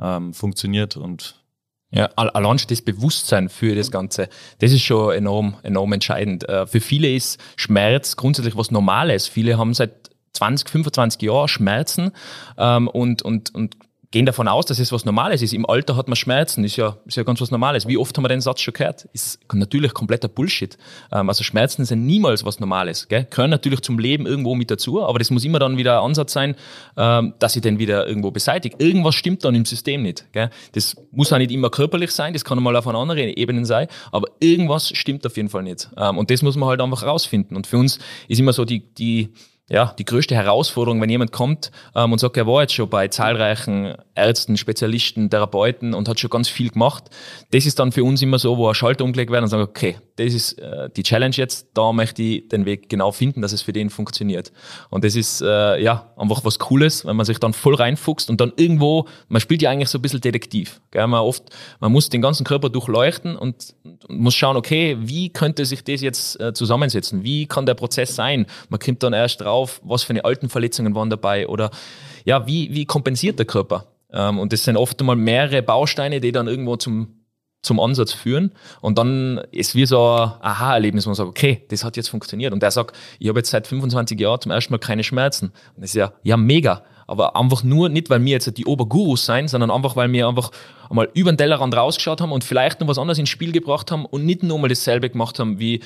ähm, funktioniert und ja, allein das Bewusstsein für das Ganze, das ist schon enorm, enorm entscheidend. Äh, für viele ist Schmerz grundsätzlich was Normales. Viele haben seit 20, 25 Jahren Schmerzen ähm, und, und, und gehen davon aus, dass es was Normales ist. Im Alter hat man Schmerzen, ist ja, ist ja ganz was Normales. Wie oft haben wir den Satz schon gehört? Ist natürlich kompletter Bullshit. Ähm, also Schmerzen sind niemals was Normales. Gell? Gehören natürlich zum Leben irgendwo mit dazu, aber das muss immer dann wieder ein Ansatz sein, ähm, dass ich den wieder irgendwo beseitige. Irgendwas stimmt dann im System nicht. Gell? Das muss auch nicht immer körperlich sein, das kann mal auf einer anderen Ebene sein, aber irgendwas stimmt auf jeden Fall nicht. Ähm, und das muss man halt einfach rausfinden. Und für uns ist immer so die, die ja, die größte Herausforderung, wenn jemand kommt ähm, und sagt, er war jetzt schon bei zahlreichen Ärzten, Spezialisten, Therapeuten und hat schon ganz viel gemacht. Das ist dann für uns immer so, wo ein Schalter umgelegt wird und sagt, okay, das ist äh, die Challenge jetzt, da möchte ich den Weg genau finden, dass es für den funktioniert. Und das ist äh, ja einfach was Cooles, wenn man sich dann voll reinfuchst und dann irgendwo, man spielt ja eigentlich so ein bisschen Detektiv. Gell? Man oft, man muss den ganzen Körper durchleuchten und, muss schauen, okay, wie könnte sich das jetzt äh, zusammensetzen? Wie kann der Prozess sein? Man kommt dann erst drauf, was für eine alten Verletzungen waren dabei oder ja, wie, wie kompensiert der Körper? Ähm, und das sind oft einmal mehrere Bausteine, die dann irgendwo zum zum Ansatz führen und dann ist wie so ein Aha-Erlebnis, wo man sagt, okay, das hat jetzt funktioniert und der sagt, ich habe jetzt seit 25 Jahren zum ersten Mal keine Schmerzen und das ist ja, ja mega, aber einfach nur nicht, weil wir jetzt die Obergurus sein, sondern einfach, weil wir einfach einmal über den Tellerrand rausgeschaut haben und vielleicht noch was anderes ins Spiel gebracht haben und nicht nur mal dasselbe gemacht haben, wie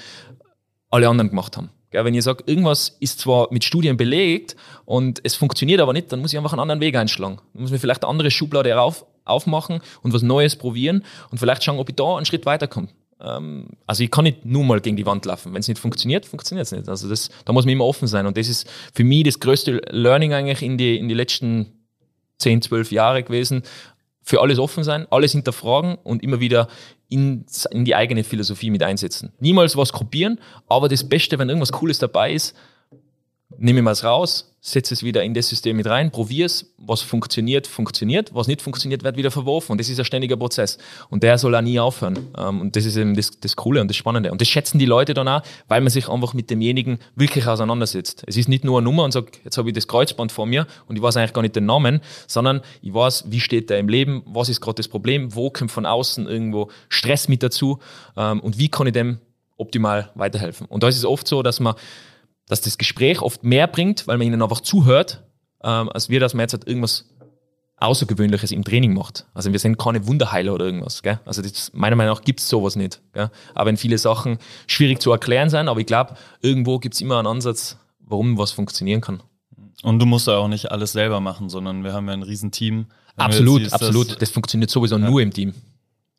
alle anderen gemacht haben. Gell, wenn ihr sagt, irgendwas ist zwar mit Studien belegt und es funktioniert aber nicht, dann muss ich einfach einen anderen Weg einschlagen. Dann muss mir vielleicht eine andere Schublade auf, aufmachen und was Neues probieren und vielleicht schauen, ob ich da einen Schritt weiterkomme. Ähm, also ich kann nicht nur mal gegen die Wand laufen. Wenn es nicht funktioniert, funktioniert es nicht. Also das, da muss man immer offen sein. Und das ist für mich das größte Learning eigentlich in die, in die letzten 10, 12 Jahre gewesen. Für alles offen sein, alles hinterfragen und immer wieder in, in die eigene Philosophie mit einsetzen. Niemals was kopieren, aber das Beste, wenn irgendwas Cooles dabei ist, nehme ich mal es raus, setze es wieder in das System mit rein, probiere es, was funktioniert, funktioniert, was nicht funktioniert, wird wieder verworfen. Und das ist ein ständiger Prozess. Und der soll auch nie aufhören. Ähm, und das ist eben das, das Coole und das Spannende. Und das schätzen die Leute dann auch, weil man sich einfach mit demjenigen wirklich auseinandersetzt. Es ist nicht nur eine Nummer und sagt, jetzt habe ich das Kreuzband vor mir und ich weiß eigentlich gar nicht den Namen, sondern ich weiß, wie steht der im Leben, was ist gerade das Problem, wo kommt von außen irgendwo Stress mit dazu ähm, und wie kann ich dem optimal weiterhelfen. Und da ist es oft so, dass man dass das Gespräch oft mehr bringt, weil man ihnen einfach zuhört, ähm, als wir, dass man jetzt halt irgendwas Außergewöhnliches im Training macht. Also wir sind keine Wunderheiler oder irgendwas. Gell? Also das, meiner Meinung nach gibt es sowas nicht. Gell? Aber wenn viele Sachen schwierig zu erklären sind, aber ich glaube, irgendwo gibt es immer einen Ansatz, warum was funktionieren kann. Und du musst ja auch nicht alles selber machen, sondern wir haben ja ein Riesenteam. Absolut, siehst, absolut. Das, das, funktioniert sowieso ja. nur im Team.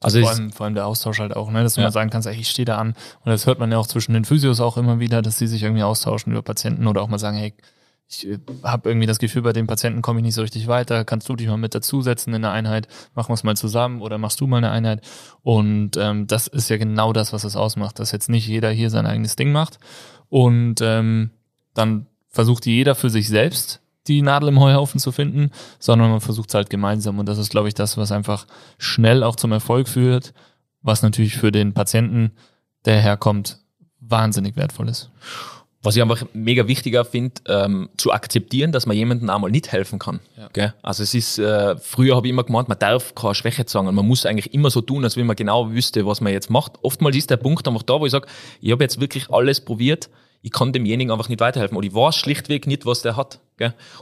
Also vor allem, vor allem der Austausch halt auch, ne? dass du ja. mal sagen kannst, ey, ich stehe da an. Und das hört man ja auch zwischen den Physios auch immer wieder, dass sie sich irgendwie austauschen über Patienten oder auch mal sagen, hey, ich äh, habe irgendwie das Gefühl, bei dem Patienten komme ich nicht so richtig weiter. Kannst du dich mal mit dazusetzen in der Einheit? Machen wir es mal zusammen oder machst du mal eine Einheit? Und ähm, das ist ja genau das, was es ausmacht, dass jetzt nicht jeder hier sein eigenes Ding macht. Und ähm, dann versucht jeder für sich selbst die Nadel im Heuhaufen zu finden, sondern man versucht es halt gemeinsam. Und das ist, glaube ich, das, was einfach schnell auch zum Erfolg führt, was natürlich für den Patienten, der herkommt, wahnsinnig wertvoll ist. Was ich einfach mega wichtiger finde, ähm, zu akzeptieren, dass man jemandem einmal nicht helfen kann. Ja. Also es ist, äh, früher habe ich immer gemeint, man darf keine Schwäche zeigen. Man muss eigentlich immer so tun, als wenn man genau wüsste, was man jetzt macht. Oftmals ist der Punkt einfach da, wo ich sage, ich habe jetzt wirklich alles probiert, ich kann demjenigen einfach nicht weiterhelfen oder ich weiß schlichtweg nicht, was der hat.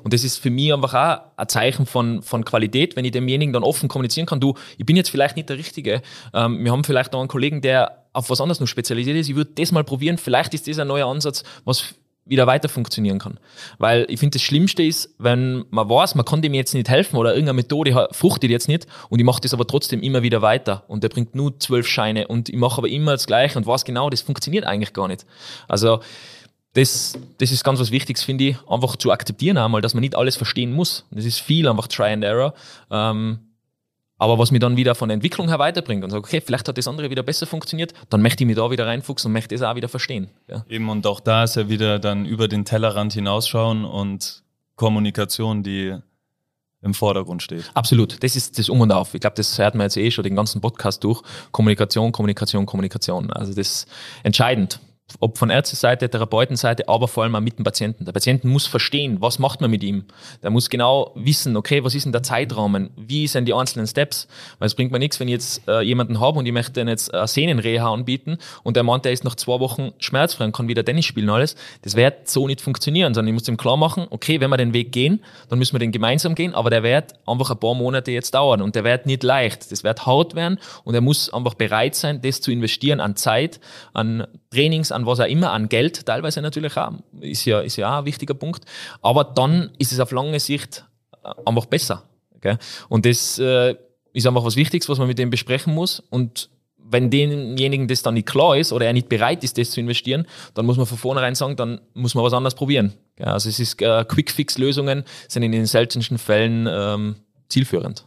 Und das ist für mich einfach auch ein Zeichen von, von Qualität, wenn ich demjenigen dann offen kommunizieren kann, du, ich bin jetzt vielleicht nicht der Richtige. Ähm, wir haben vielleicht noch einen Kollegen, der auf was anderes noch spezialisiert ist. Ich würde das mal probieren. Vielleicht ist das ein neuer Ansatz, was wieder weiter funktionieren kann. Weil ich finde, das Schlimmste ist, wenn man weiß, man kann dem jetzt nicht helfen oder irgendeine Methode fruchtet jetzt nicht und ich mache das aber trotzdem immer wieder weiter und der bringt nur zwölf Scheine und ich mache aber immer das Gleiche und weiß genau, das funktioniert eigentlich gar nicht. Also das, das ist ganz was Wichtiges, finde ich, einfach zu akzeptieren einmal, dass man nicht alles verstehen muss. Das ist viel einfach Try and Error. Ähm, aber was mir dann wieder von der Entwicklung her weiterbringt und sagt, okay, vielleicht hat das andere wieder besser funktioniert, dann möchte ich mich da wieder reinfuchsen und möchte das auch wieder verstehen. Ja. Eben, und auch da ist ja wieder dann über den Tellerrand hinausschauen und Kommunikation, die im Vordergrund steht. Absolut, das ist das Um und Auf. Ich glaube, das hört man jetzt eh schon den ganzen Podcast durch. Kommunikation, Kommunikation, Kommunikation. Also das ist entscheidend ob von Ärzteseite, Therapeutenseite, aber vor allem auch mit dem Patienten. Der Patient muss verstehen, was macht man mit ihm. Der muss genau wissen, okay, was ist denn der Zeitrahmen? Wie sind die einzelnen Steps? Weil es bringt mir nichts, wenn ich jetzt äh, jemanden habe und ich möchte den jetzt äh, Sehnenreha anbieten und der meint, der ist nach zwei Wochen schmerzfrei und kann wieder Tennis spielen alles. Das wird so nicht funktionieren, sondern ich muss ihm klar machen, okay, wenn wir den Weg gehen, dann müssen wir den gemeinsam gehen, aber der wird einfach ein paar Monate jetzt dauern und der wird nicht leicht. Das wird hart werden und er muss einfach bereit sein, das zu investieren an Zeit, an Trainings, an was auch immer, an Geld teilweise natürlich auch, ist ja, ist ja auch ein wichtiger Punkt. Aber dann ist es auf lange Sicht äh, einfach besser. Okay? Und das äh, ist einfach was Wichtiges, was man mit dem besprechen muss. Und wenn demjenigen das dann nicht klar ist oder er nicht bereit ist, das zu investieren, dann muss man von vornherein sagen, dann muss man was anderes probieren. Also es ist äh, Quick-Fix-Lösungen sind in den seltensten Fällen ähm, zielführend.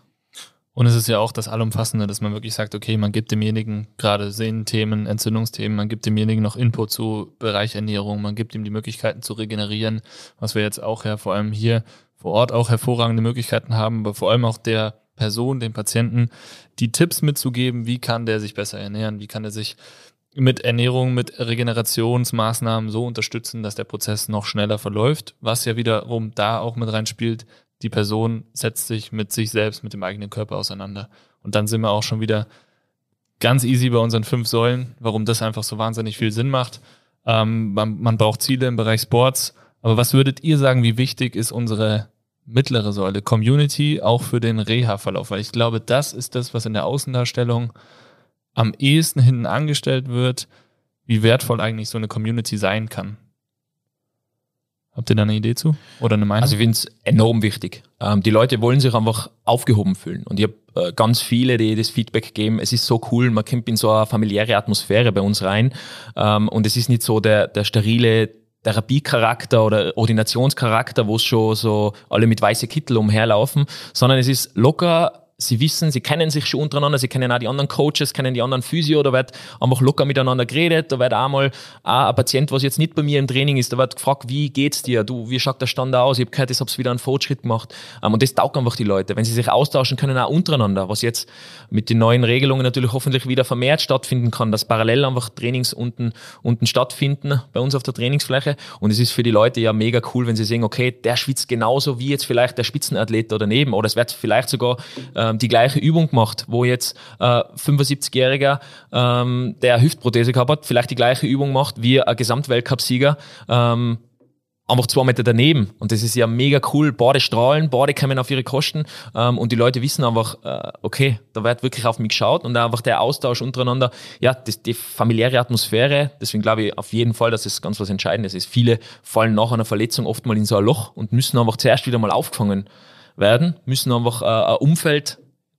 Und es ist ja auch das Allumfassende, dass man wirklich sagt, okay, man gibt demjenigen gerade Sehnenthemen, Entzündungsthemen, man gibt demjenigen noch Input zu Bereich Ernährung, man gibt ihm die Möglichkeiten zu regenerieren, was wir jetzt auch ja vor allem hier vor Ort auch hervorragende Möglichkeiten haben, aber vor allem auch der Person, dem Patienten, die Tipps mitzugeben, wie kann der sich besser ernähren, wie kann er sich mit Ernährung, mit Regenerationsmaßnahmen so unterstützen, dass der Prozess noch schneller verläuft, was ja wiederum da auch mit reinspielt, die Person setzt sich mit sich selbst, mit dem eigenen Körper auseinander. Und dann sind wir auch schon wieder ganz easy bei unseren fünf Säulen, warum das einfach so wahnsinnig viel Sinn macht. Ähm, man, man braucht Ziele im Bereich Sports. Aber was würdet ihr sagen, wie wichtig ist unsere mittlere Säule, Community, auch für den Reha-Verlauf, weil ich glaube, das ist das, was in der Außendarstellung am ehesten hinten angestellt wird, wie wertvoll eigentlich so eine Community sein kann. Habt ihr da eine Idee zu? Oder eine Meinung? Also ich finde es enorm wichtig. Ähm, die Leute wollen sich einfach aufgehoben fühlen. Und ich habe äh, ganz viele, die das Feedback geben, es ist so cool, man kommt in so eine familiäre Atmosphäre bei uns rein. Ähm, und es ist nicht so der, der sterile Therapiecharakter oder Ordinationscharakter, wo es schon so alle mit weiße Kittel umherlaufen, sondern es ist locker sie wissen, sie kennen sich schon untereinander, sie kennen auch die anderen Coaches, kennen die anderen Physio, da wird einfach locker miteinander geredet, da wird auch mal auch ein Patient, was jetzt nicht bei mir im Training ist, da wird gefragt, wie geht's dir, du, wie schaut der Stand aus, ich habe gehört, ich habe wieder einen Fortschritt gemacht. Ähm, und das taugt einfach die Leute, wenn sie sich austauschen können, auch untereinander, was jetzt mit den neuen Regelungen natürlich hoffentlich wieder vermehrt stattfinden kann, dass parallel einfach Trainings unten, unten stattfinden bei uns auf der Trainingsfläche. Und es ist für die Leute ja mega cool, wenn sie sehen, okay, der schwitzt genauso wie jetzt vielleicht der Spitzenathlet da daneben oder es wird vielleicht sogar äh, ähm, die gleiche Übung gemacht, wo jetzt äh, 75-Jähriger, ähm, der Hüftprothese gehabt hat, vielleicht die gleiche Übung macht wie ein Gesamtweltcupsieger, ähm, einfach zwei Meter daneben. Und das ist ja mega cool. Beide strahlen, beide kommen auf ihre Kosten. Ähm, und die Leute wissen einfach, äh, okay, da wird wirklich auf mich geschaut und einfach der Austausch untereinander, ja, das, die familiäre Atmosphäre. Deswegen glaube ich auf jeden Fall, dass es ganz was Entscheidendes ist. Viele fallen nach einer Verletzung oft mal in so ein Loch und müssen einfach zuerst wieder mal aufgefangen werden, müssen einfach äh, ein Umfeld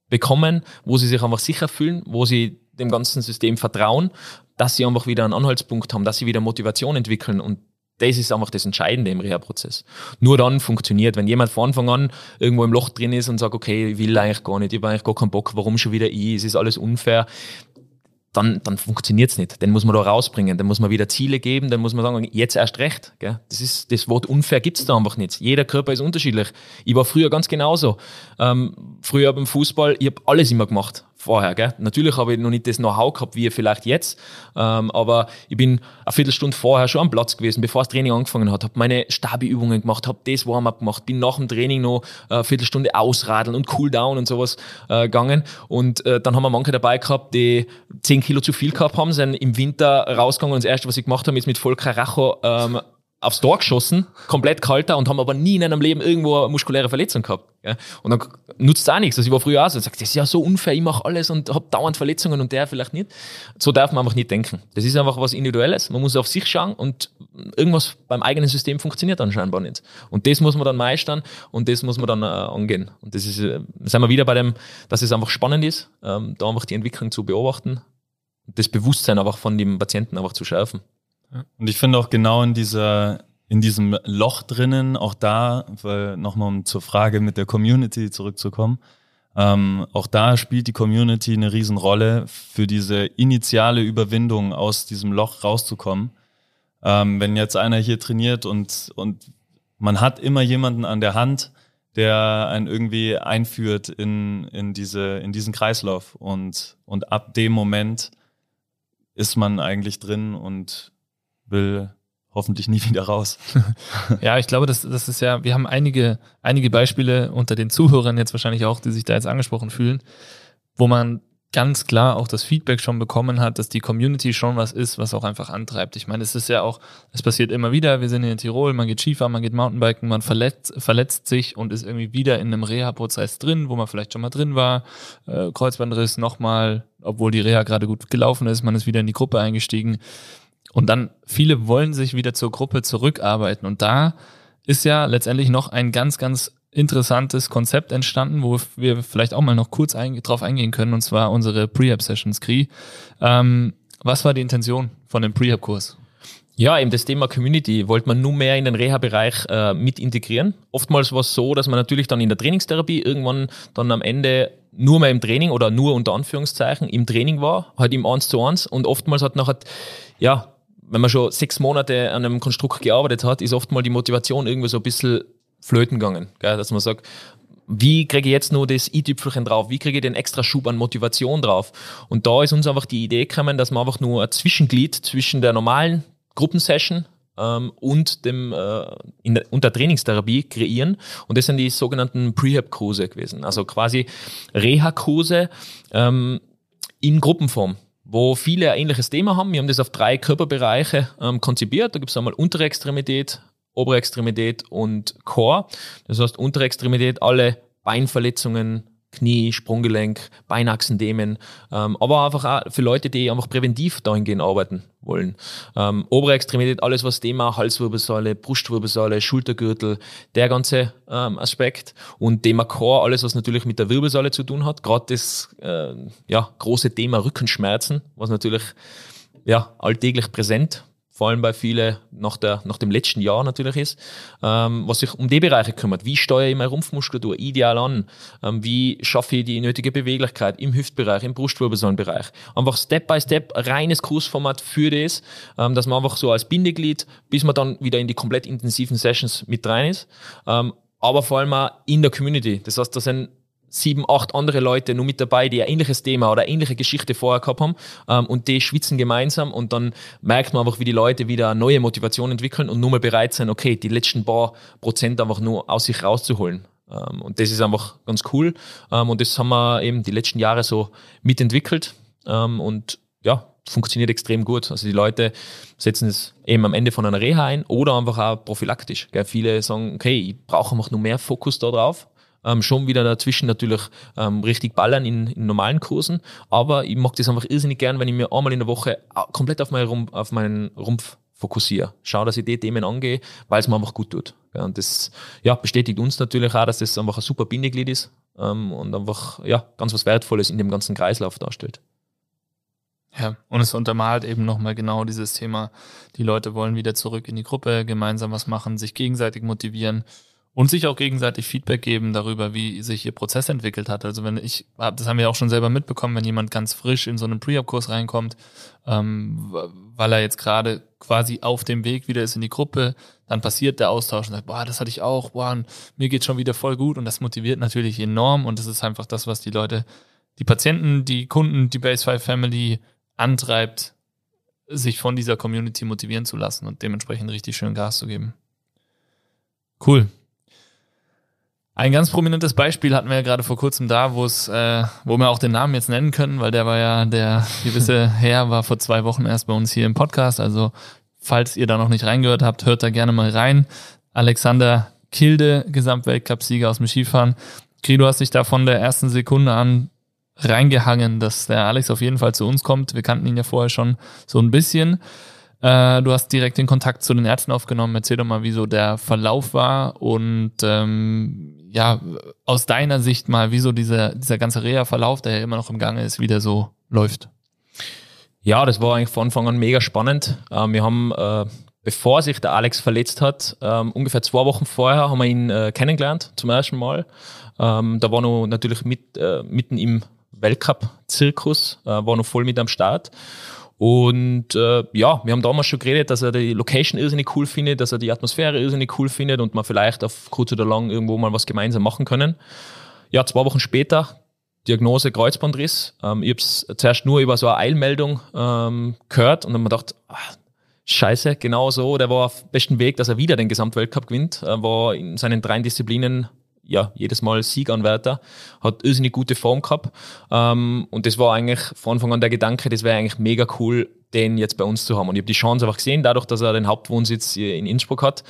bekommen, wo sie sich einfach sicher fühlen, wo sie dem ganzen System vertrauen, dass sie einfach wieder einen Anhaltspunkt haben, dass sie wieder Motivation entwickeln und das ist einfach das Entscheidende im Reha-Prozess. Nur dann funktioniert. Wenn jemand von Anfang an irgendwo im Loch drin ist und sagt, okay, ich will eigentlich gar nicht, ich habe eigentlich gar keinen Bock, warum schon wieder ich, es ist alles unfair, dann, dann funktioniert es nicht. Den muss man da rausbringen, dann muss man wieder Ziele geben, dann muss man sagen, jetzt erst recht. Gell? Das, ist, das Wort unfair gibt es da einfach nicht. Jeder Körper ist unterschiedlich. Ich war früher ganz genauso. Ähm, früher beim Fußball, ich habe alles immer gemacht vorher. Gell? Natürlich habe ich noch nicht das Know-how gehabt, wie vielleicht jetzt, ähm, aber ich bin eine Viertelstunde vorher schon am Platz gewesen, bevor das Training angefangen hat, habe meine Stabi-Übungen gemacht, habe das Warm-up gemacht, bin nach dem Training noch eine Viertelstunde ausradeln und Cooldown und sowas äh, gegangen und äh, dann haben wir manche dabei gehabt, die 10 Kilo zu viel gehabt haben, sind im Winter rausgegangen und das erste, was ich gemacht habe, ist mit Volker Racho ähm, aufs Tor geschossen, komplett kalter und haben aber nie in einem Leben irgendwo eine muskuläre Verletzung gehabt. Ja? Und dann nutzt es auch nichts. Also ich war früher auch so und sage, das ist ja so unfair, ich mache alles und habe dauernd Verletzungen und der vielleicht nicht. So darf man einfach nicht denken. Das ist einfach was Individuelles. Man muss auf sich schauen und irgendwas beim eigenen System funktioniert anscheinend nicht. Und das muss man dann meistern und das muss man dann äh, angehen. Und das ist, äh, sind wir wieder bei dem, dass es einfach spannend ist, ähm, da einfach die Entwicklung zu beobachten das Bewusstsein einfach von dem Patienten einfach zu schärfen. Und ich finde auch genau in dieser, in diesem Loch drinnen, auch da, weil nochmal um zur Frage mit der Community zurückzukommen, ähm, auch da spielt die Community eine Riesenrolle für diese initiale Überwindung aus diesem Loch rauszukommen. Ähm, wenn jetzt einer hier trainiert und, und man hat immer jemanden an der Hand, der einen irgendwie einführt in, in, diese, in diesen Kreislauf und, und ab dem Moment ist man eigentlich drin und will hoffentlich nie wieder raus. ja, ich glaube, das, das ist ja, wir haben einige, einige Beispiele unter den Zuhörern jetzt wahrscheinlich auch, die sich da jetzt angesprochen fühlen, wo man ganz klar auch das Feedback schon bekommen hat, dass die Community schon was ist, was auch einfach antreibt. Ich meine, es ist ja auch, es passiert immer wieder, wir sind in Tirol, man geht Skifahren, man geht Mountainbiken, man verletzt, verletzt sich und ist irgendwie wieder in einem Reha-Prozess drin, wo man vielleicht schon mal drin war, äh, Kreuzbandriss nochmal, obwohl die Reha gerade gut gelaufen ist, man ist wieder in die Gruppe eingestiegen und dann viele wollen sich wieder zur Gruppe zurückarbeiten. Und da ist ja letztendlich noch ein ganz, ganz interessantes Konzept entstanden, wo wir vielleicht auch mal noch kurz ein, drauf eingehen können, und zwar unsere Prehab-Sessions, Kri. Ähm, was war die Intention von dem Prehab-Kurs? Ja, eben das Thema Community wollte man nur mehr in den Reha-Bereich äh, mit integrieren. Oftmals war es so, dass man natürlich dann in der Trainingstherapie irgendwann dann am Ende nur mehr im Training oder nur unter Anführungszeichen im Training war, halt im Eins zu eins und oftmals hat nachher, ja, wenn man schon sechs Monate an einem Konstrukt gearbeitet hat, ist oft mal die Motivation irgendwie so ein bisschen flöten gegangen. Gell? Dass man sagt, wie kriege ich jetzt nur das i-Tüpfelchen drauf? Wie kriege ich den extra Schub an Motivation drauf? Und da ist uns einfach die Idee gekommen, dass wir einfach nur ein Zwischenglied zwischen der normalen Gruppensession ähm, und dem äh, in der, und der Trainingstherapie kreieren. Und das sind die sogenannten Prehab-Kurse gewesen. Also quasi Reha-Kurse ähm, in Gruppenform wo viele ein ähnliches Thema haben. Wir haben das auf drei Körperbereiche ähm, konzipiert. Da gibt es einmal untere Extremität, obere Extremität und Core. Das heißt, untere Extremität, alle Beinverletzungen, Knie, Sprunggelenk, Beinachsendemen, ähm, aber einfach auch für Leute, die einfach präventiv dahingehend arbeiten wollen. Ähm, obere Extremität, alles was Thema Halswirbelsäule, Brustwirbelsäule, Schultergürtel, der ganze ähm, Aspekt und Thema Core, alles was natürlich mit der Wirbelsäule zu tun hat. Gerade das äh, ja, große Thema Rückenschmerzen, was natürlich ja, alltäglich präsent vor allem bei vielen nach, der, nach dem letzten Jahr natürlich ist, ähm, was sich um die Bereiche kümmert. Wie steuere ich meine Rumpfmuskulatur ideal an? Ähm, wie schaffe ich die nötige Beweglichkeit im Hüftbereich, im Brustwirbelsäulenbereich? Einfach Step by Step, reines Kursformat für das, ähm, dass man einfach so als Bindeglied, bis man dann wieder in die komplett intensiven Sessions mit rein ist. Ähm, aber vor allem auch in der Community. Das heißt, da sind sieben, acht andere Leute nur mit dabei, die ein ähnliches Thema oder ähnliche Geschichte vorher gehabt haben ähm, und die schwitzen gemeinsam und dann merkt man einfach, wie die Leute wieder neue Motivation entwickeln und nur mal bereit sein, okay, die letzten paar Prozent einfach nur aus sich rauszuholen. Ähm, und das ist einfach ganz cool ähm, und das haben wir eben die letzten Jahre so mitentwickelt ähm, und ja, funktioniert extrem gut. Also die Leute setzen es eben am Ende von einer Reha ein oder einfach auch prophylaktisch. Gell? Viele sagen, okay, ich brauche einfach nur mehr Fokus da drauf ähm, schon wieder dazwischen natürlich ähm, richtig ballern in, in, normalen Kursen. Aber ich mag das einfach irrsinnig gern, wenn ich mir einmal in der Woche komplett auf, meine Rumpf, auf meinen Rumpf fokussiere. Schau, dass ich die Themen angehe, weil es mir einfach gut tut. Ja, und das ja, bestätigt uns natürlich auch, dass das einfach ein super Bindeglied ist ähm, und einfach ja, ganz was Wertvolles in dem ganzen Kreislauf darstellt. Ja, und es untermalt eben nochmal genau dieses Thema, die Leute wollen wieder zurück in die Gruppe, gemeinsam was machen, sich gegenseitig motivieren und sich auch gegenseitig Feedback geben darüber, wie sich ihr Prozess entwickelt hat. Also wenn ich, das haben wir auch schon selber mitbekommen, wenn jemand ganz frisch in so einen Pre-Up-Kurs reinkommt, ähm, weil er jetzt gerade quasi auf dem Weg wieder ist in die Gruppe, dann passiert der Austausch und sagt, boah, das hatte ich auch, boah, mir geht schon wieder voll gut und das motiviert natürlich enorm und das ist einfach das, was die Leute, die Patienten, die Kunden, die Base 5 Family antreibt, sich von dieser Community motivieren zu lassen und dementsprechend richtig schön Gas zu geben. Cool. Ein ganz prominentes Beispiel hatten wir ja gerade vor kurzem da, wo es, äh, wo wir auch den Namen jetzt nennen können, weil der war ja, der gewisse Herr war vor zwei Wochen erst bei uns hier im Podcast. Also falls ihr da noch nicht reingehört habt, hört da gerne mal rein. Alexander Kilde, Gesamtweltcup-Sieger aus dem Skifahren. Kri, du hast dich da von der ersten Sekunde an reingehangen, dass der Alex auf jeden Fall zu uns kommt. Wir kannten ihn ja vorher schon so ein bisschen. Äh, du hast direkt den Kontakt zu den Ärzten aufgenommen. Erzähl doch mal, wieso der Verlauf war und ähm, ja, aus deiner Sicht mal, wieso dieser, dieser ganze Reha-Verlauf, der ja immer noch im Gange ist, wieder so läuft. Ja, das war eigentlich von Anfang an mega spannend. Ähm, wir haben, äh, bevor sich der Alex verletzt hat, ähm, ungefähr zwei Wochen vorher haben wir ihn äh, kennengelernt zum ersten Mal. Ähm, da war noch natürlich mit, äh, mitten im Weltcup-Zirkus, äh, war noch voll mit am Start. Und äh, ja, wir haben damals schon geredet, dass er die Location irrsinnig cool findet, dass er die Atmosphäre irrsinnig cool findet und man vielleicht auf kurz oder lang irgendwo mal was gemeinsam machen können. Ja, zwei Wochen später, Diagnose Kreuzbandriss. Ähm, ich habe es zuerst nur über so eine Eilmeldung ähm, gehört und dann mir gedacht, ach, scheiße, genau so, der war auf besten Weg, dass er wieder den Gesamtweltcup gewinnt. Er war in seinen drei Disziplinen ja, jedes Mal Sieganwärter, hat irrsinnig gute Form gehabt. Ähm, und das war eigentlich von Anfang an der Gedanke, das wäre eigentlich mega cool, den jetzt bei uns zu haben. Und ich habe die Chance einfach gesehen, dadurch, dass er den Hauptwohnsitz in Innsbruck hat,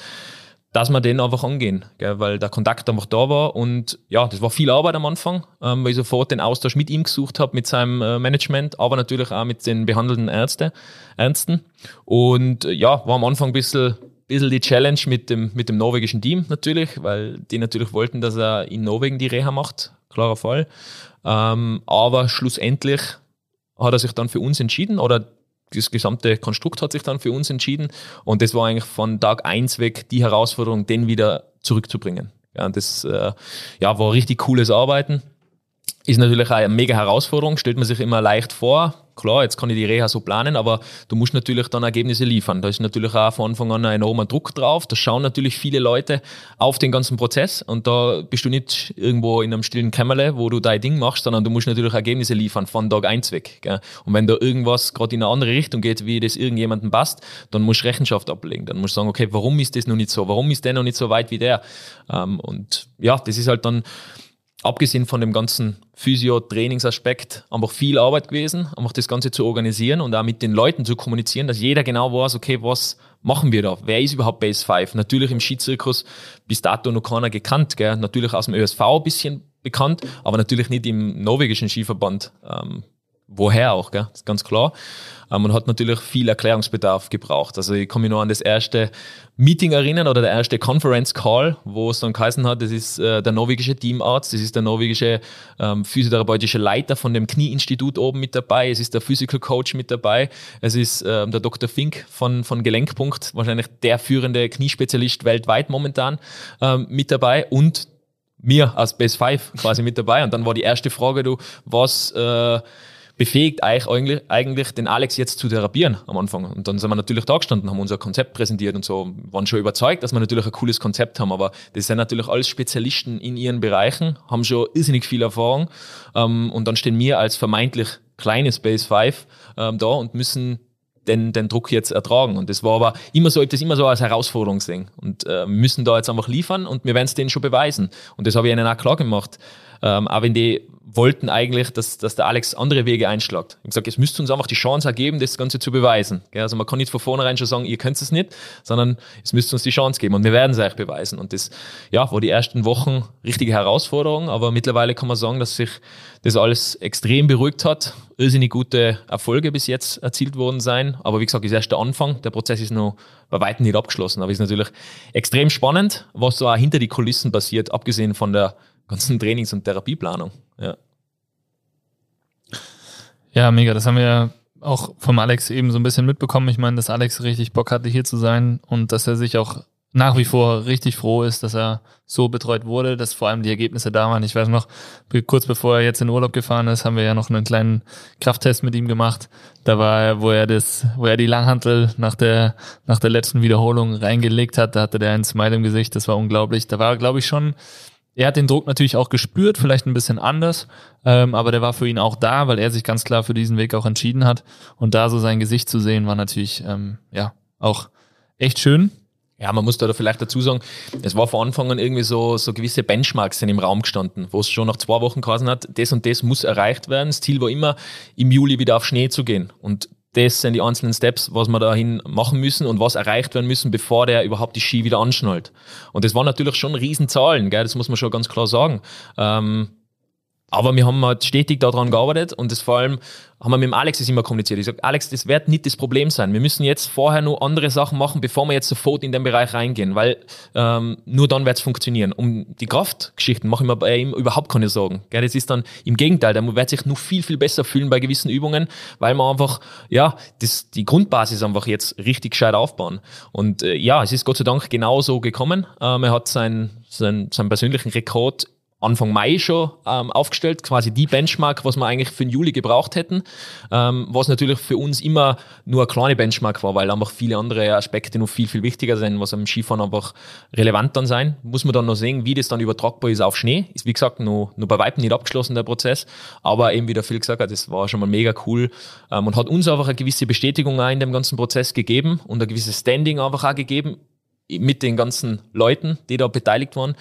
dass wir den einfach angehen, gell, weil der Kontakt einfach da war und ja, das war viel Arbeit am Anfang, ähm, weil ich sofort den Austausch mit ihm gesucht habe, mit seinem äh, Management, aber natürlich auch mit den behandelnden Ärzte, Ärzten und äh, ja, war am Anfang ein bisschen bisschen die Challenge mit dem, mit dem norwegischen Team natürlich, weil die natürlich wollten, dass er in Norwegen die Reha macht, klarer Fall. Ähm, aber schlussendlich hat er sich dann für uns entschieden oder das gesamte Konstrukt hat sich dann für uns entschieden und das war eigentlich von Tag eins weg die Herausforderung, den wieder zurückzubringen. Ja, das äh, ja, war richtig cooles Arbeiten. Ist natürlich auch eine mega Herausforderung, stellt man sich immer leicht vor. Klar, jetzt kann ich die Reha so planen, aber du musst natürlich dann Ergebnisse liefern. Da ist natürlich auch von Anfang an ein enormer Druck drauf. Da schauen natürlich viele Leute auf den ganzen Prozess und da bist du nicht irgendwo in einem stillen Kämmerle, wo du dein Ding machst, sondern du musst natürlich Ergebnisse liefern von Tag eins weg. Gell? Und wenn da irgendwas gerade in eine andere Richtung geht, wie das irgendjemandem passt, dann musst du Rechenschaft ablegen. Dann musst du sagen, okay, warum ist das noch nicht so? Warum ist der noch nicht so weit wie der? Ähm, und ja, das ist halt dann abgesehen von dem ganzen Physio-Trainingsaspekt einfach viel Arbeit gewesen, einfach das Ganze zu organisieren und auch mit den Leuten zu kommunizieren, dass jeder genau weiß, okay, was machen wir da? Wer ist überhaupt Base 5? Natürlich im Skizirkus bis dato noch keiner gekannt, gell? natürlich aus dem ÖSV ein bisschen bekannt, aber natürlich nicht im norwegischen Skiverband. Ähm, woher auch, gell? das ist ganz klar. Ähm, man hat natürlich viel Erklärungsbedarf gebraucht. Also ich kann mich nur an das erste Meeting erinnern oder der erste Conference Call, wo es dann geheißen hat, das ist äh, der norwegische Teamarzt, das ist der norwegische ähm, physiotherapeutische Leiter von dem Knieinstitut oben mit dabei, es ist der Physical Coach mit dabei, es ist ähm, der Dr. Fink von, von Gelenkpunkt, wahrscheinlich der führende Kniespezialist weltweit momentan ähm, mit dabei und mir als Best Five quasi mit dabei. Und dann war die erste Frage, du, was äh, befähigt eigentlich, eigentlich den Alex jetzt zu therapieren am Anfang. Und dann sind wir natürlich da gestanden, haben unser Konzept präsentiert und so, waren schon überzeugt, dass wir natürlich ein cooles Konzept haben. Aber das sind natürlich alles Spezialisten in ihren Bereichen, haben schon irrsinnig viel Erfahrung. Ähm, und dann stehen wir als vermeintlich kleines Base 5 ähm, da und müssen den, den Druck jetzt ertragen. Und das war aber immer so, ich das immer so als Herausforderung sehen. Und äh, müssen da jetzt einfach liefern und wir werden es denen schon beweisen. Und das habe ich ihnen auch klar gemacht. Ähm, auch wenn die wollten eigentlich, dass, dass der Alex andere Wege einschlägt. Ich habe gesagt, es müsst uns einfach die Chance ergeben, das Ganze zu beweisen. Also man kann nicht von vornherein schon sagen, ihr könnt es nicht, sondern es müsst uns die Chance geben und wir werden es euch beweisen. Und das ja, war die ersten Wochen richtige Herausforderung, aber mittlerweile kann man sagen, dass sich das alles extrem beruhigt hat. Irrsinnig gute Erfolge bis jetzt erzielt worden sein. Aber wie gesagt, ist erst der Anfang. Der Prozess ist noch bei weitem nicht abgeschlossen. Aber es ist natürlich extrem spannend, was auch hinter die Kulissen passiert, abgesehen von der ganzen Trainings- und Therapieplanung. Ja. Ja, mega. Das haben wir auch vom Alex eben so ein bisschen mitbekommen. Ich meine, dass Alex richtig Bock hatte, hier zu sein und dass er sich auch nach wie vor richtig froh ist, dass er so betreut wurde, dass vor allem die Ergebnisse da waren. Ich weiß noch, kurz bevor er jetzt in Urlaub gefahren ist, haben wir ja noch einen kleinen Krafttest mit ihm gemacht. Da war er, wo er das, wo er die Langhantel nach der, nach der letzten Wiederholung reingelegt hat, da hatte der ein Smile im Gesicht. Das war unglaublich. Da war, glaube ich, schon er hat den Druck natürlich auch gespürt, vielleicht ein bisschen anders, ähm, aber der war für ihn auch da, weil er sich ganz klar für diesen Weg auch entschieden hat. Und da so sein Gesicht zu sehen, war natürlich ähm, ja auch echt schön. Ja, man muss da vielleicht dazu sagen, es war von Anfang an irgendwie so, so gewisse Benchmarks sind im Raum gestanden, wo es schon nach zwei Wochen geheißen hat, das und das muss erreicht werden. Das Ziel war immer, im Juli wieder auf Schnee zu gehen. Und das sind die einzelnen Steps, was wir dahin machen müssen und was erreicht werden müssen, bevor der überhaupt die Ski wieder anschnallt. Und das waren natürlich schon Riesenzahlen, gell? das muss man schon ganz klar sagen. Ähm, aber wir haben halt stetig daran gearbeitet und das vor allem haben wir mit dem Alex das immer kommuniziert. Ich sage, Alex, das wird nicht das Problem sein. Wir müssen jetzt vorher nur andere Sachen machen, bevor wir jetzt sofort in den Bereich reingehen, weil ähm, nur dann wird es funktionieren. Um die Kraftgeschichten mache ich mir bei ihm überhaupt keine Sorgen. Das ist dann im Gegenteil, der wird sich nur viel, viel besser fühlen bei gewissen Übungen, weil man einfach, ja, das, die Grundbasis einfach jetzt richtig gescheit aufbauen. Und äh, ja, es ist Gott sei Dank genauso gekommen. Ähm, er hat seinen sein, seinen persönlichen Rekord Anfang Mai schon ähm, aufgestellt, quasi die Benchmark, was wir eigentlich für den Juli gebraucht hätten, ähm, was natürlich für uns immer nur eine kleine Benchmark war, weil einfach viele andere Aspekte noch viel, viel wichtiger sind, was am Skifahren einfach relevant dann sein. Muss man dann noch sehen, wie das dann übertragbar ist auf Schnee. Ist wie gesagt noch, noch bei Weitem nicht abgeschlossen, der Prozess, aber eben wie der Phil gesagt hat, das war schon mal mega cool. Ähm, und hat uns einfach eine gewisse Bestätigung auch in dem ganzen Prozess gegeben und ein gewisses Standing einfach auch gegeben mit den ganzen Leuten, die da beteiligt waren,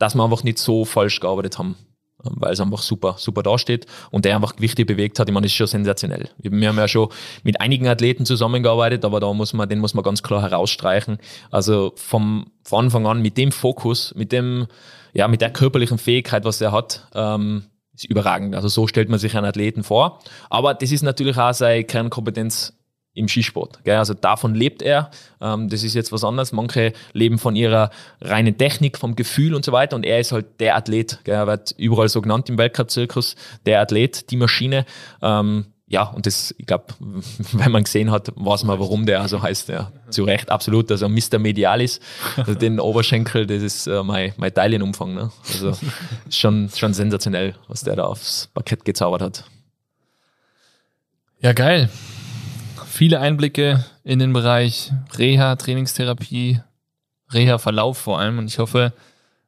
dass wir einfach nicht so falsch gearbeitet haben, weil es einfach super, super dasteht und der einfach Gewichte bewegt hat. Ich meine, das ist schon sensationell. Wir haben ja schon mit einigen Athleten zusammengearbeitet, aber da muss man, den muss man ganz klar herausstreichen. Also vom, von Anfang an mit dem Fokus, mit dem, ja, mit der körperlichen Fähigkeit, was er hat, ähm, ist überragend. Also so stellt man sich einen Athleten vor. Aber das ist natürlich auch seine Kernkompetenz im Skisport. Gell? Also davon lebt er. Ähm, das ist jetzt was anderes. Manche leben von ihrer reinen Technik, vom Gefühl und so weiter. Und er ist halt der Athlet. Gell? Er wird überall so genannt im Weltcup-Zirkus. Der Athlet, die Maschine. Ähm, ja, und das, ich glaube, wenn man gesehen hat, weiß man, warum der so heißt. Ja, zu Recht, absolut. Also Mr. Medialis, also den Oberschenkel, das ist äh, mein, mein Teilenumfang. Ne? Also schon, schon sensationell, was der da aufs Parkett gezaubert hat. Ja, geil viele Einblicke in den Bereich Reha, Trainingstherapie, Reha-Verlauf vor allem. Und ich hoffe,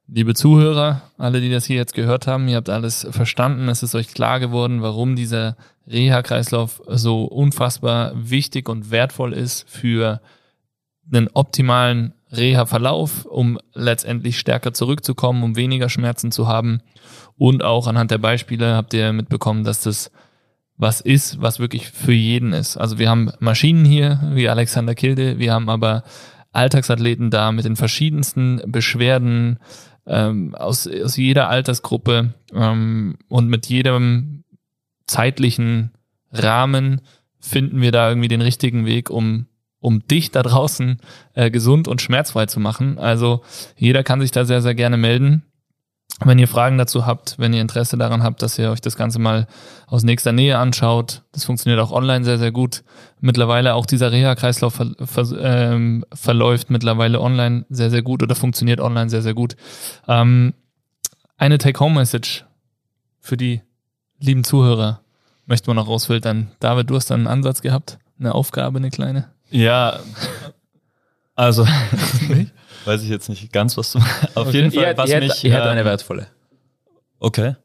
liebe Zuhörer, alle, die das hier jetzt gehört haben, ihr habt alles verstanden. Es ist euch klar geworden, warum dieser Reha-Kreislauf so unfassbar wichtig und wertvoll ist für einen optimalen Reha-Verlauf, um letztendlich stärker zurückzukommen, um weniger Schmerzen zu haben. Und auch anhand der Beispiele habt ihr mitbekommen, dass das was ist, was wirklich für jeden ist. Also wir haben Maschinen hier, wie Alexander Kilde, wir haben aber Alltagsathleten da mit den verschiedensten Beschwerden ähm, aus, aus jeder Altersgruppe ähm, und mit jedem zeitlichen Rahmen finden wir da irgendwie den richtigen Weg, um um dich da draußen äh, gesund und schmerzfrei zu machen. Also jeder kann sich da sehr, sehr gerne melden. Wenn ihr Fragen dazu habt, wenn ihr Interesse daran habt, dass ihr euch das Ganze mal aus nächster Nähe anschaut, das funktioniert auch online sehr, sehr gut. Mittlerweile auch dieser Reha-Kreislauf ver ver ähm, verläuft mittlerweile online sehr, sehr gut oder funktioniert online sehr, sehr gut. Ähm, eine Take-Home-Message für die lieben Zuhörer möchte man noch rausfiltern. David, du hast einen Ansatz gehabt, eine Aufgabe, eine kleine. Ja, also weiß ich jetzt nicht ganz, was du. Auf okay. jeden Fall, ihr, was ihr mich. Ihr hätte ähm, eine wertvolle. Okay.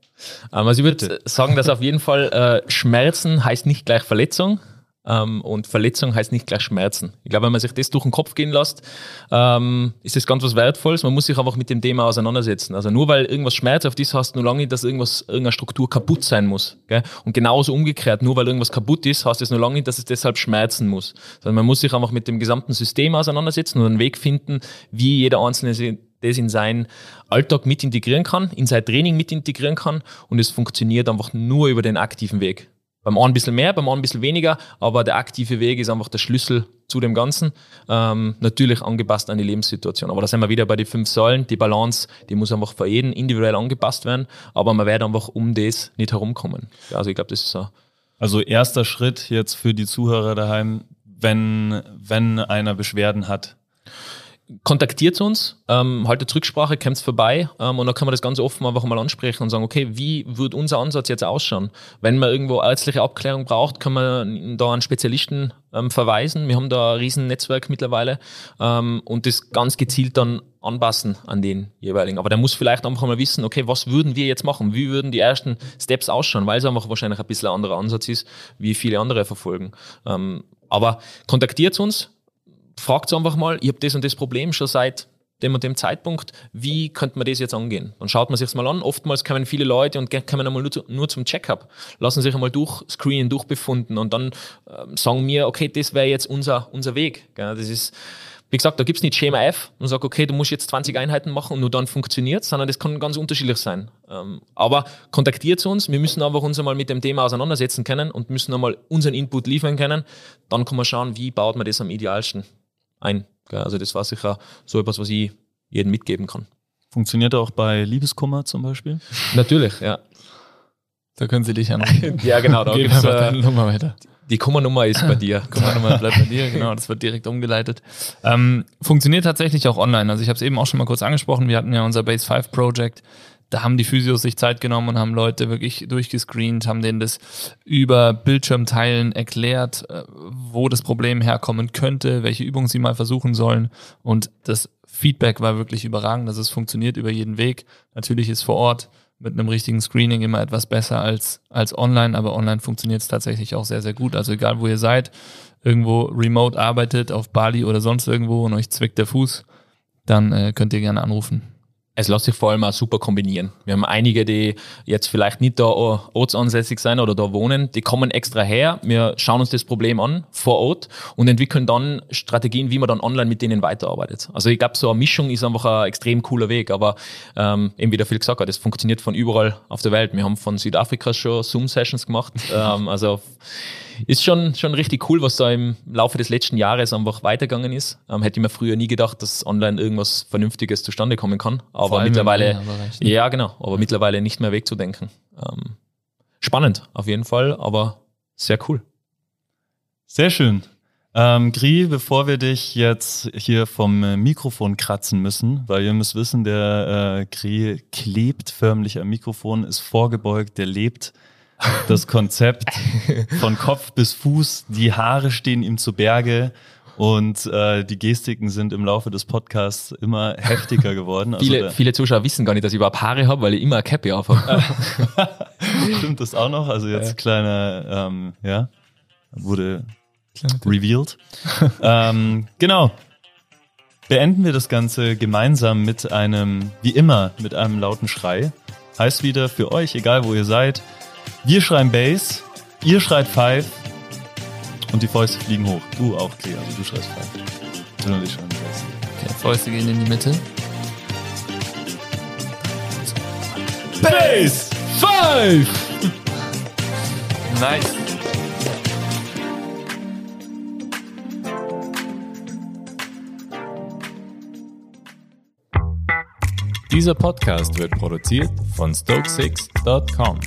Ähm, also ich würde sagen, dass auf jeden Fall äh, Schmerzen heißt nicht gleich Verletzung. Ähm, und Verletzung heißt nicht gleich Schmerzen. Ich glaube, wenn man sich das durch den Kopf gehen lässt, ähm, ist das ganz was Wertvolles. Man muss sich einfach mit dem Thema auseinandersetzen. Also nur weil irgendwas schmerzhaft ist, heißt nur lange nicht, dass irgendwas, irgendeine Struktur kaputt sein muss. Gell? Und genauso umgekehrt, nur weil irgendwas kaputt ist, heißt es nur lange nicht, dass es deshalb schmerzen muss. Sondern man muss sich einfach mit dem gesamten System auseinandersetzen und einen Weg finden, wie jeder Einzelne das in seinen Alltag mit integrieren kann, in sein Training mit integrieren kann und es funktioniert einfach nur über den aktiven Weg. Beim einen ein bisschen mehr, beim anderen ein bisschen weniger, aber der aktive Weg ist einfach der Schlüssel zu dem Ganzen. Ähm, natürlich angepasst an die Lebenssituation. Aber da sind wir wieder bei den fünf Säulen. Die Balance, die muss einfach für jeden individuell angepasst werden, aber man wird einfach um das nicht herumkommen. Also ich glaube, das ist so. Also erster Schritt jetzt für die Zuhörer daheim, wenn, wenn einer Beschwerden hat, kontaktiert uns, ähm, haltet Rücksprache, kommt vorbei ähm, und dann kann man das ganz offen einfach mal ansprechen und sagen, okay, wie wird unser Ansatz jetzt ausschauen? Wenn man irgendwo ärztliche Abklärung braucht, kann man da an Spezialisten ähm, verweisen. Wir haben da ein riesen Netzwerk mittlerweile ähm, und das ganz gezielt dann anpassen an den jeweiligen. Aber der muss vielleicht einfach mal wissen, okay, was würden wir jetzt machen? Wie würden die ersten Steps ausschauen? Weil es einfach wahrscheinlich ein bisschen ein anderer Ansatz ist, wie viele andere verfolgen. Ähm, aber kontaktiert uns, fragt einfach mal, ich habe das und das Problem schon seit dem und dem Zeitpunkt, wie könnte man das jetzt angehen? Dann schaut man sich mal an. Oftmals kommen viele Leute und kommen einmal nur, zu, nur zum Checkup, lassen sich einmal durchscreenen, durchbefunden und dann ähm, sagen mir, okay, das wäre jetzt unser, unser Weg. Gell? Das ist, wie gesagt, da gibt's nicht Schema F und sagt, okay, du musst jetzt 20 Einheiten machen und nur dann funktioniert sondern das kann ganz unterschiedlich sein. Ähm, aber kontaktiert uns, wir müssen einfach uns einmal mit dem Thema auseinandersetzen können und müssen einmal unseren Input liefern können. Dann kann man schauen, wie baut man das am idealsten ein. Also das war sicher so etwas, was ich jedem mitgeben kann. Funktioniert auch bei Liebeskummer zum Beispiel? Natürlich, ja. Da können Sie dich anrufen. ja, genau. Da Gib gibt's, einfach äh, deine Nummer weiter. die Kummernummer ist bei dir. Kummernummer bleibt bei dir, genau, das wird direkt umgeleitet. Ähm, funktioniert tatsächlich auch online. Also ich habe es eben auch schon mal kurz angesprochen, wir hatten ja unser Base 5 Project. Da haben die Physios sich Zeit genommen und haben Leute wirklich durchgescreent, haben denen das über Bildschirmteilen erklärt, äh, wo das Problem herkommen könnte, welche Übungen sie mal versuchen sollen. Und das Feedback war wirklich überragend, dass es funktioniert über jeden Weg. Natürlich ist vor Ort mit einem richtigen Screening immer etwas besser als, als online, aber online funktioniert es tatsächlich auch sehr, sehr gut. Also egal, wo ihr seid, irgendwo remote arbeitet, auf Bali oder sonst irgendwo und euch zwickt der Fuß, dann äh, könnt ihr gerne anrufen. Es lässt sich vor allem auch super kombinieren. Wir haben einige, die jetzt vielleicht nicht da ortsansässig sein oder da wohnen, die kommen extra her, wir schauen uns das Problem an vor Ort und entwickeln dann Strategien, wie man dann online mit denen weiterarbeitet. Also ich glaube, so eine Mischung ist einfach ein extrem cooler Weg, aber ähm, eben wie der Phil gesagt hat, das funktioniert von überall auf der Welt. Wir haben von Südafrika schon Zoom-Sessions gemacht, ähm, also ist schon, schon richtig cool, was da im Laufe des letzten Jahres einfach weitergegangen ist. Ähm, hätte ich mir früher nie gedacht, dass online irgendwas Vernünftiges zustande kommen kann. Aber mittlerweile, ja genau, aber mittlerweile nicht mehr wegzudenken. Ähm, spannend auf jeden Fall, aber sehr cool. Sehr schön. Ähm, Gri, bevor wir dich jetzt hier vom Mikrofon kratzen müssen, weil ihr müsst wissen, der äh, Gri klebt förmlich am Mikrofon, ist vorgebeugt, der lebt das Konzept von Kopf bis Fuß, die Haare stehen ihm zu Berge und äh, die Gestiken sind im Laufe des Podcasts immer heftiger geworden. Also viele, viele Zuschauer wissen gar nicht, dass ich überhaupt Haare habe, weil ich immer eine Cappy auf habe. Stimmt das auch noch? Also jetzt kleiner, ähm, ja, wurde revealed. ähm, genau. beenden wir das Ganze gemeinsam mit einem, wie immer, mit einem lauten Schrei. Heißt wieder für euch, egal wo ihr seid, wir schreien Bass, ihr schreit Five und die Fäuste fliegen hoch. Du auch, Klee, also du schreist Five. Du und ich schreien Bass. Okay, Fäuste gehen in die Mitte. Bass! Five! Nice. Dieser Podcast wird produziert von Stokesix.com.